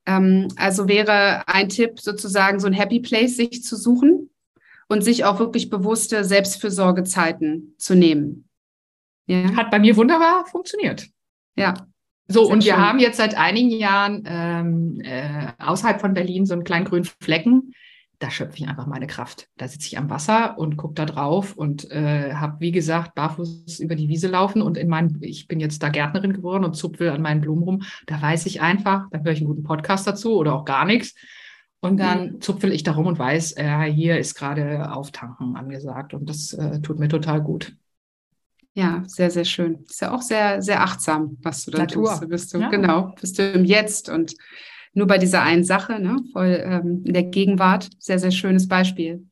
Ähm, also wäre ein Tipp sozusagen so ein Happy Place sich zu suchen und sich auch wirklich bewusste Selbstfürsorgezeiten zu nehmen. Ja. Hat bei mir wunderbar funktioniert. Ja. So, und wir schön. haben jetzt seit einigen Jahren ähm, äh, außerhalb von Berlin so einen kleinen grünen Flecken da schöpfe ich einfach meine Kraft. Da sitze ich am Wasser und gucke da drauf und äh, habe, wie gesagt, barfuß über die Wiese laufen und in meinem, ich bin jetzt da Gärtnerin geworden und zupfe an meinen Blumen rum. Da weiß ich einfach, da höre ich einen guten Podcast dazu oder auch gar nichts. Und dann mhm. zupfel ich da rum und weiß, äh, hier ist gerade Auftanken angesagt und das äh, tut mir total gut. Ja, sehr, sehr schön. Ist ja auch sehr, sehr achtsam, was du da Natur. tust. Bist du, ja. Genau, bist du im Jetzt und nur bei dieser einen Sache, ne, voll ähm, in der Gegenwart. Sehr, sehr schönes Beispiel.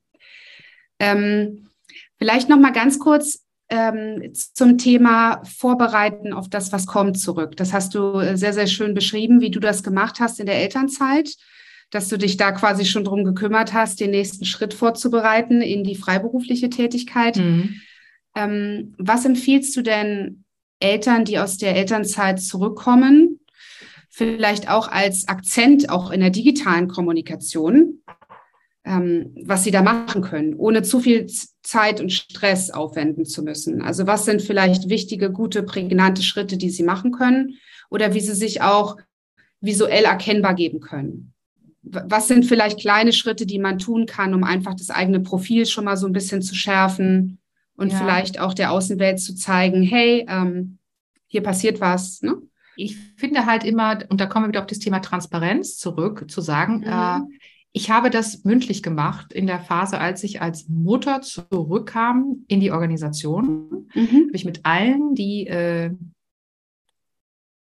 Ähm, vielleicht noch mal ganz kurz ähm, zum Thema Vorbereiten auf das, was kommt, zurück. Das hast du äh, sehr, sehr schön beschrieben, wie du das gemacht hast in der Elternzeit, dass du dich da quasi schon drum gekümmert hast, den nächsten Schritt vorzubereiten in die freiberufliche Tätigkeit. Mhm. Ähm, was empfiehlst du denn Eltern, die aus der Elternzeit zurückkommen vielleicht auch als Akzent auch in der digitalen Kommunikation, ähm, was sie da machen können, ohne zu viel Zeit und Stress aufwenden zu müssen. Also was sind vielleicht wichtige, gute, prägnante Schritte, die sie machen können oder wie sie sich auch visuell erkennbar geben können. Was sind vielleicht kleine Schritte, die man tun kann, um einfach das eigene Profil schon mal so ein bisschen zu schärfen und ja. vielleicht auch der Außenwelt zu zeigen, hey, ähm, hier passiert was. Ne? Ich finde halt immer, und da kommen wir wieder auf das Thema Transparenz zurück, zu sagen, mhm. äh, ich habe das mündlich gemacht in der Phase, als ich als Mutter zurückkam in die Organisation. Mhm. Habe ich mit allen, die äh,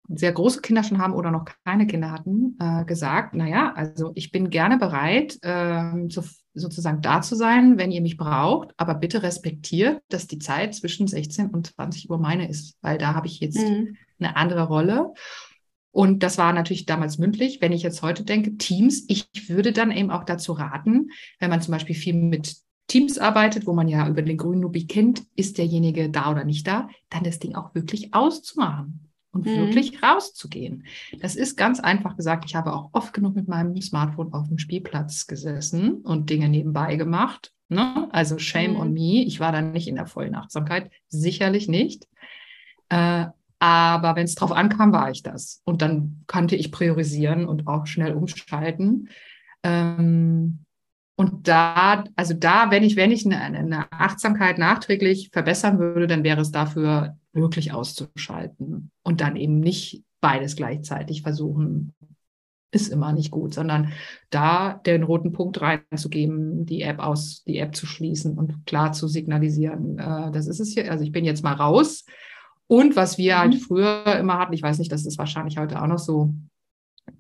sehr große Kinder schon haben oder noch keine Kinder hatten, äh, gesagt, naja, also ich bin gerne bereit, äh, so, sozusagen da zu sein, wenn ihr mich braucht, aber bitte respektiert, dass die Zeit zwischen 16 und 20 Uhr meine ist, weil da habe ich jetzt mhm eine andere Rolle. Und das war natürlich damals mündlich. Wenn ich jetzt heute denke, Teams, ich würde dann eben auch dazu raten, wenn man zum Beispiel viel mit Teams arbeitet, wo man ja über den grünen Nubi kennt, ist derjenige da oder nicht da, dann das Ding auch wirklich auszumachen und mhm. wirklich rauszugehen. Das ist ganz einfach gesagt. Ich habe auch oft genug mit meinem Smartphone auf dem Spielplatz gesessen und Dinge nebenbei gemacht. Ne? Also shame mhm. on me. Ich war dann nicht in der vollen Achtsamkeit, sicherlich nicht. Äh, aber wenn es drauf ankam, war ich das. Und dann kannte ich priorisieren und auch schnell umschalten. Ähm, und da, also da, wenn ich, wenn ich eine, eine, Achtsamkeit nachträglich verbessern würde, dann wäre es dafür wirklich auszuschalten und dann eben nicht beides gleichzeitig versuchen, ist immer nicht gut, sondern da den roten Punkt reinzugeben, die App aus, die App zu schließen und klar zu signalisieren, äh, das ist es hier. Also ich bin jetzt mal raus und was wir halt mhm. früher immer hatten, ich weiß nicht, das ist wahrscheinlich heute auch noch so,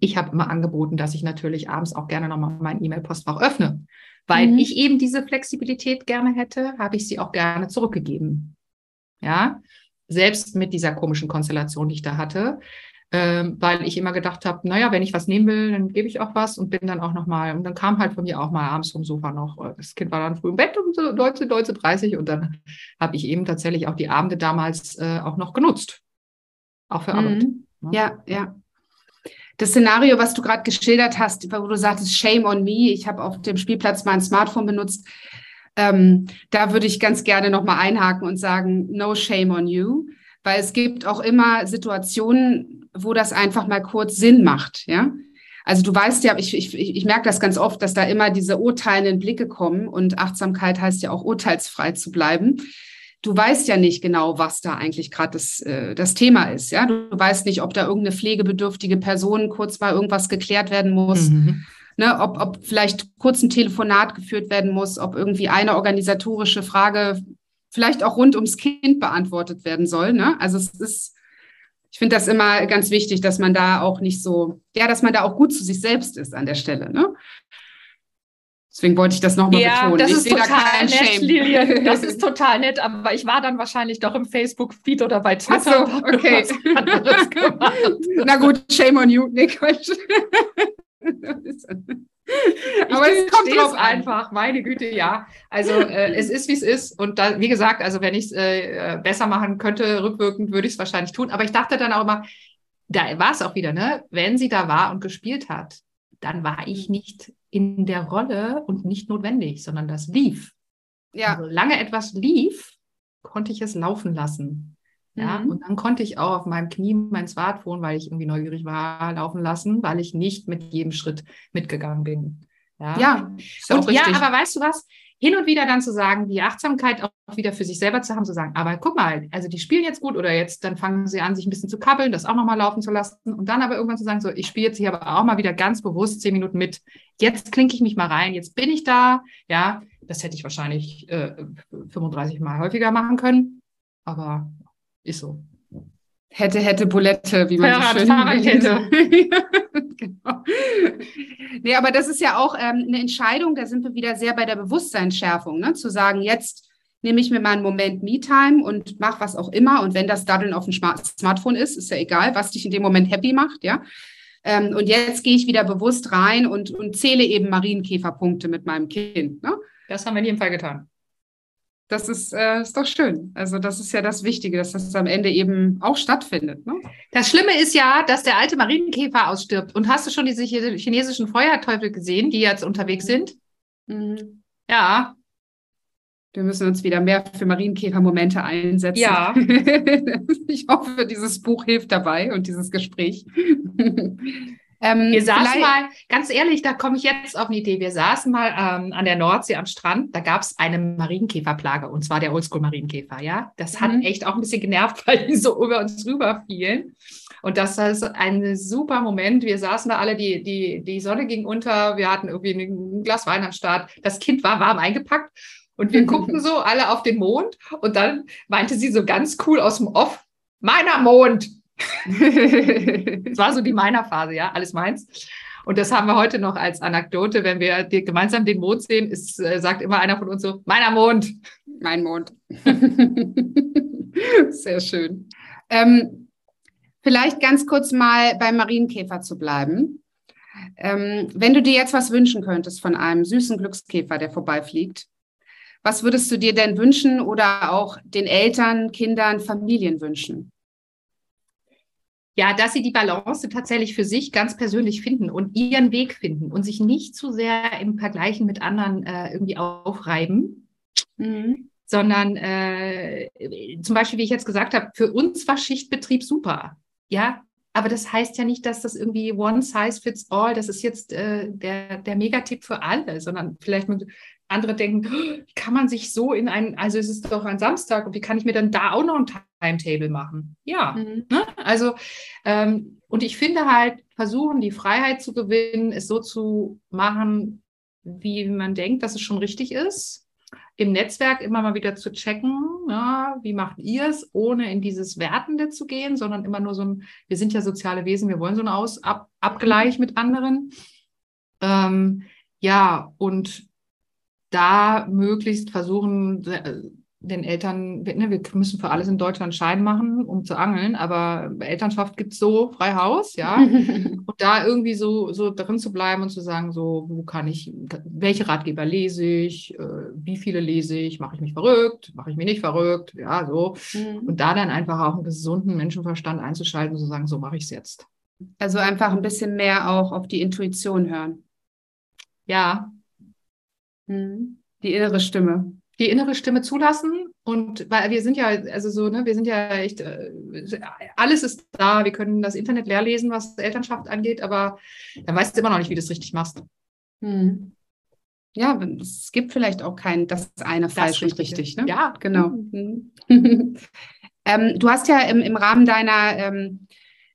ich habe immer angeboten, dass ich natürlich abends auch gerne nochmal mein E-Mail-Postfach öffne. Weil mhm. ich eben diese Flexibilität gerne hätte, habe ich sie auch gerne zurückgegeben. Ja. selbst mit dieser komischen Konstellation, die ich da hatte, ähm, weil ich immer gedacht habe, naja, wenn ich was nehmen will, dann gebe ich auch was und bin dann auch nochmal, und dann kam halt von mir auch mal abends vom Sofa noch, äh, das Kind war dann früh im Bett um so 19, 19.30 und dann habe ich eben tatsächlich auch die Abende damals äh, auch noch genutzt. Auch für Arbeit. Mhm. Ja, ja. Das Szenario, was du gerade geschildert hast, wo du sagtest, shame on me, ich habe auf dem Spielplatz mein Smartphone benutzt, ähm, da würde ich ganz gerne nochmal einhaken und sagen, no shame on you, weil es gibt auch immer Situationen, wo das einfach mal kurz Sinn macht, ja. Also du weißt ja, ich, ich, ich merke das ganz oft, dass da immer diese urteilenden Blicke kommen und Achtsamkeit heißt ja auch urteilsfrei zu bleiben du weißt ja nicht genau, was da eigentlich gerade das, äh, das Thema ist. Ja, du weißt nicht, ob da irgendeine pflegebedürftige Person kurz mal irgendwas geklärt werden muss. Mhm. Ne, ob, ob vielleicht kurz ein Telefonat geführt werden muss, ob irgendwie eine organisatorische Frage vielleicht auch rund ums Kind beantwortet werden soll. Ne? Also es ist, ich finde das immer ganz wichtig, dass man da auch nicht so, ja, dass man da auch gut zu sich selbst ist an der Stelle. Ne? Deswegen wollte ich das nochmal ja, betonen. Das ich ist total da nett, Shame. Lilian. Das ist total nett, aber ich war dann wahrscheinlich doch im Facebook-Feed oder bei Twitter. Ach so, okay. Na gut, shame on you. Quatsch. aber es kommt drauf einfach, meine Güte, ja. Also äh, es ist, wie es ist. Und da, wie gesagt, also wenn ich es äh, besser machen könnte, rückwirkend, würde ich es wahrscheinlich tun. Aber ich dachte dann auch immer, da war es auch wieder, ne? Wenn sie da war und gespielt hat, dann war ich nicht in der Rolle und nicht notwendig, sondern das lief. Ja. Also, solange etwas lief, konnte ich es laufen lassen. Ja, mhm. und dann konnte ich auch auf meinem Knie mein Smartphone, weil ich irgendwie neugierig war, laufen lassen, weil ich nicht mit jedem Schritt mitgegangen bin. Ja, ja, und ja aber weißt du was? hin und wieder dann zu sagen, die Achtsamkeit auch wieder für sich selber zu haben, zu sagen, aber guck mal, also die spielen jetzt gut oder jetzt, dann fangen sie an, sich ein bisschen zu kabbeln, das auch nochmal laufen zu lassen und dann aber irgendwann zu sagen, so, ich spiele jetzt hier aber auch mal wieder ganz bewusst zehn Minuten mit. Jetzt klinke ich mich mal rein, jetzt bin ich da. Ja, das hätte ich wahrscheinlich äh, 35 Mal häufiger machen können, aber ist so. Hätte, hätte, Bulette, wie man Fahrrad, so schön Fahrradkette. genau. Nee, aber das ist ja auch ähm, eine Entscheidung, da sind wir wieder sehr bei der Bewusstseinsschärfung, ne? zu sagen, jetzt nehme ich mir mal einen Moment Me-Time und mache was auch immer. Und wenn das Daddeln auf dem Smart Smartphone ist, ist ja egal, was dich in dem Moment happy macht, ja. Ähm, und jetzt gehe ich wieder bewusst rein und, und zähle eben Marienkäferpunkte mit meinem Kind. Ne? Das haben wir in jedem Fall getan das ist, äh, ist doch schön. Also das ist ja das Wichtige, dass das am Ende eben auch stattfindet. Ne? Das Schlimme ist ja, dass der alte Marienkäfer ausstirbt. Und hast du schon diese chinesischen Feuerteufel gesehen, die jetzt unterwegs mhm. sind? Mhm. Ja. Wir müssen uns wieder mehr für Marienkäfer-Momente einsetzen. Ja. ich hoffe, dieses Buch hilft dabei und dieses Gespräch. Ähm, wir saßen mal, ganz ehrlich, da komme ich jetzt auf eine Idee. Wir saßen mal ähm, an der Nordsee am Strand, da gab es eine Marienkäferplage und zwar der Oldschool-Marienkäfer, ja. Das hat mhm. echt auch ein bisschen genervt, weil die so über uns rüber fielen. Und das ist ein super Moment. Wir saßen da alle, die, die, die Sonne ging unter, wir hatten irgendwie ein Glas Wein am Start. Das Kind war warm eingepackt und wir guckten so alle auf den Mond und dann meinte sie so ganz cool aus dem Off, meiner Mond. das war so die meiner Phase, ja, alles meins. Und das haben wir heute noch als Anekdote, wenn wir gemeinsam den Mond sehen, ist, äh, sagt immer einer von uns so, meiner Mond. Mein Mond. Sehr schön. Ähm, vielleicht ganz kurz mal beim Marienkäfer zu bleiben. Ähm, wenn du dir jetzt was wünschen könntest von einem süßen Glückskäfer, der vorbeifliegt, was würdest du dir denn wünschen oder auch den Eltern, Kindern, Familien wünschen? Ja, dass sie die Balance tatsächlich für sich ganz persönlich finden und ihren Weg finden und sich nicht zu sehr im Vergleichen mit anderen äh, irgendwie aufreiben, mhm. sondern äh, zum Beispiel, wie ich jetzt gesagt habe, für uns war Schichtbetrieb super. Ja, aber das heißt ja nicht, dass das irgendwie one size fits all, das ist jetzt äh, der, der Megatipp für alle, sondern vielleicht andere denken, wie kann man sich so in ein, also es ist doch ein Samstag und wie kann ich mir dann da auch noch ein Timetable machen? Ja, mhm. ne? also ähm, und ich finde halt, versuchen, die Freiheit zu gewinnen, es so zu machen, wie man denkt, dass es schon richtig ist. Im Netzwerk immer mal wieder zu checken, ja, wie macht ihr es, ohne in dieses Wertende zu gehen, sondern immer nur so ein, wir sind ja soziale Wesen, wir wollen so einen Aus Ab Abgleich mit anderen. Ähm, ja, und da möglichst versuchen, den Eltern, ne, wir müssen für alles in Deutschland Schein machen, um zu angeln, aber Elternschaft gibt es so frei Haus, ja. und da irgendwie so, so drin zu bleiben und zu sagen, so, wo kann ich, welche Ratgeber lese ich, äh, wie viele lese ich, mache ich mich verrückt, mache ich mich nicht verrückt, ja, so. Mhm. Und da dann einfach auch einen gesunden Menschenverstand einzuschalten und zu sagen, so mache ich es jetzt. Also einfach ein bisschen mehr auch auf die Intuition hören. Ja. Mhm. Die innere Stimme die innere Stimme zulassen und weil wir sind ja, also so, ne, wir sind ja echt, äh, alles ist da, wir können das Internet leer lesen, was Elternschaft angeht, aber dann weißt du immer noch nicht, wie du es richtig machst. Hm. Ja, es gibt vielleicht auch kein, das eine falsch und richtig, ne? Ja, genau. Mhm. ähm, du hast ja im, im Rahmen deiner ähm,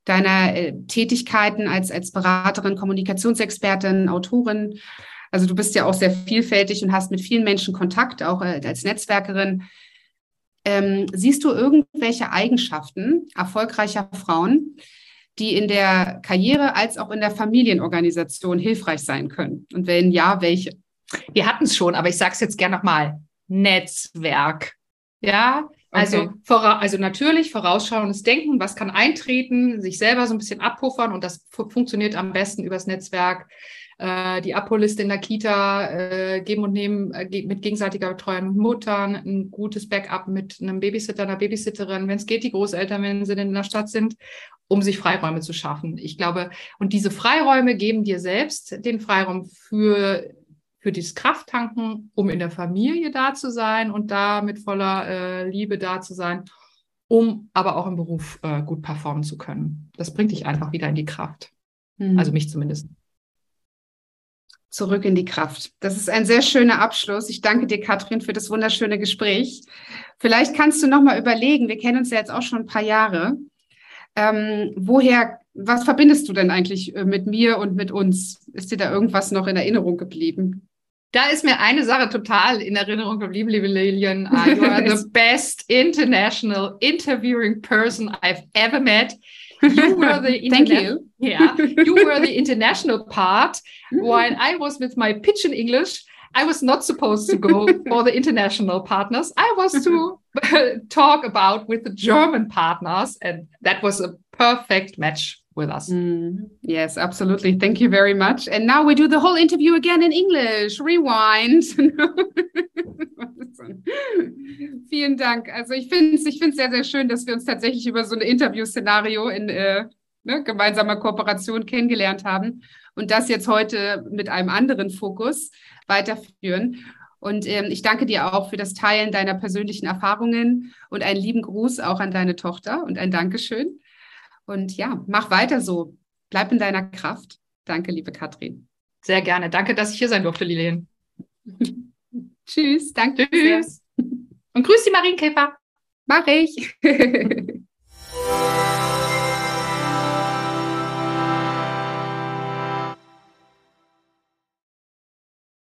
deiner äh, Tätigkeiten als, als Beraterin, Kommunikationsexpertin, Autorin also du bist ja auch sehr vielfältig und hast mit vielen Menschen Kontakt, auch äh, als Netzwerkerin. Ähm, siehst du irgendwelche Eigenschaften erfolgreicher Frauen, die in der Karriere als auch in der Familienorganisation hilfreich sein können? Und wenn ja, welche? Wir hatten es schon, aber ich sage es jetzt gerne nochmal. Netzwerk. Ja, also, okay. vora, also natürlich vorausschauendes Denken, was kann eintreten, sich selber so ein bisschen abpuffern und das funktioniert am besten übers Netzwerk äh, die Abliste in der Kita äh, geben und nehmen äh, mit gegenseitiger Betreuung mit Muttern, ein gutes Backup mit einem Babysitter, einer Babysitterin, wenn es geht, die Großeltern, wenn sie denn in der Stadt sind, um sich Freiräume zu schaffen. Ich glaube, und diese Freiräume geben dir selbst den Freiraum für für dieses Krafttanken, um in der Familie da zu sein und da mit voller äh, Liebe da zu sein, um aber auch im Beruf äh, gut performen zu können. Das bringt dich einfach wieder in die Kraft. Mhm. Also mich zumindest zurück in die Kraft. Das ist ein sehr schöner Abschluss. Ich danke dir, Katrin, für das wunderschöne Gespräch. Vielleicht kannst du noch mal überlegen, wir kennen uns ja jetzt auch schon ein paar Jahre. Ähm, woher, was verbindest du denn eigentlich äh, mit mir und mit uns? Ist dir da irgendwas noch in Erinnerung geblieben? Da ist mir eine Sache total in Erinnerung geblieben, liebe Lilian. Uh, you are the best international interviewing person I've ever met. You were the Thank you. Yeah, you were the international part, mm-hmm. while I was with my pidgin English. I was not supposed to go for the international partners. I was to mm-hmm. talk about with the German partners, and that was a perfect match with us. Mm, yes, absolutely. Thank you very much. And now we do the whole interview again in English. Rewind. Vielen Dank. Also ich finde es ich sehr, sehr schön, dass wir uns tatsächlich über so ein Interview-Szenario in äh, ne, gemeinsamer Kooperation kennengelernt haben und das jetzt heute mit einem anderen Fokus weiterführen. Und ähm, ich danke dir auch für das Teilen deiner persönlichen Erfahrungen und einen lieben Gruß auch an deine Tochter und ein Dankeschön. Und ja, mach weiter so. Bleib in deiner Kraft. Danke, liebe Katrin. Sehr gerne. Danke, dass ich hier sein durfte, Lilian. Tschüss. Danke. Tschüss. Und grüß die Marienkäfer. Mach ich.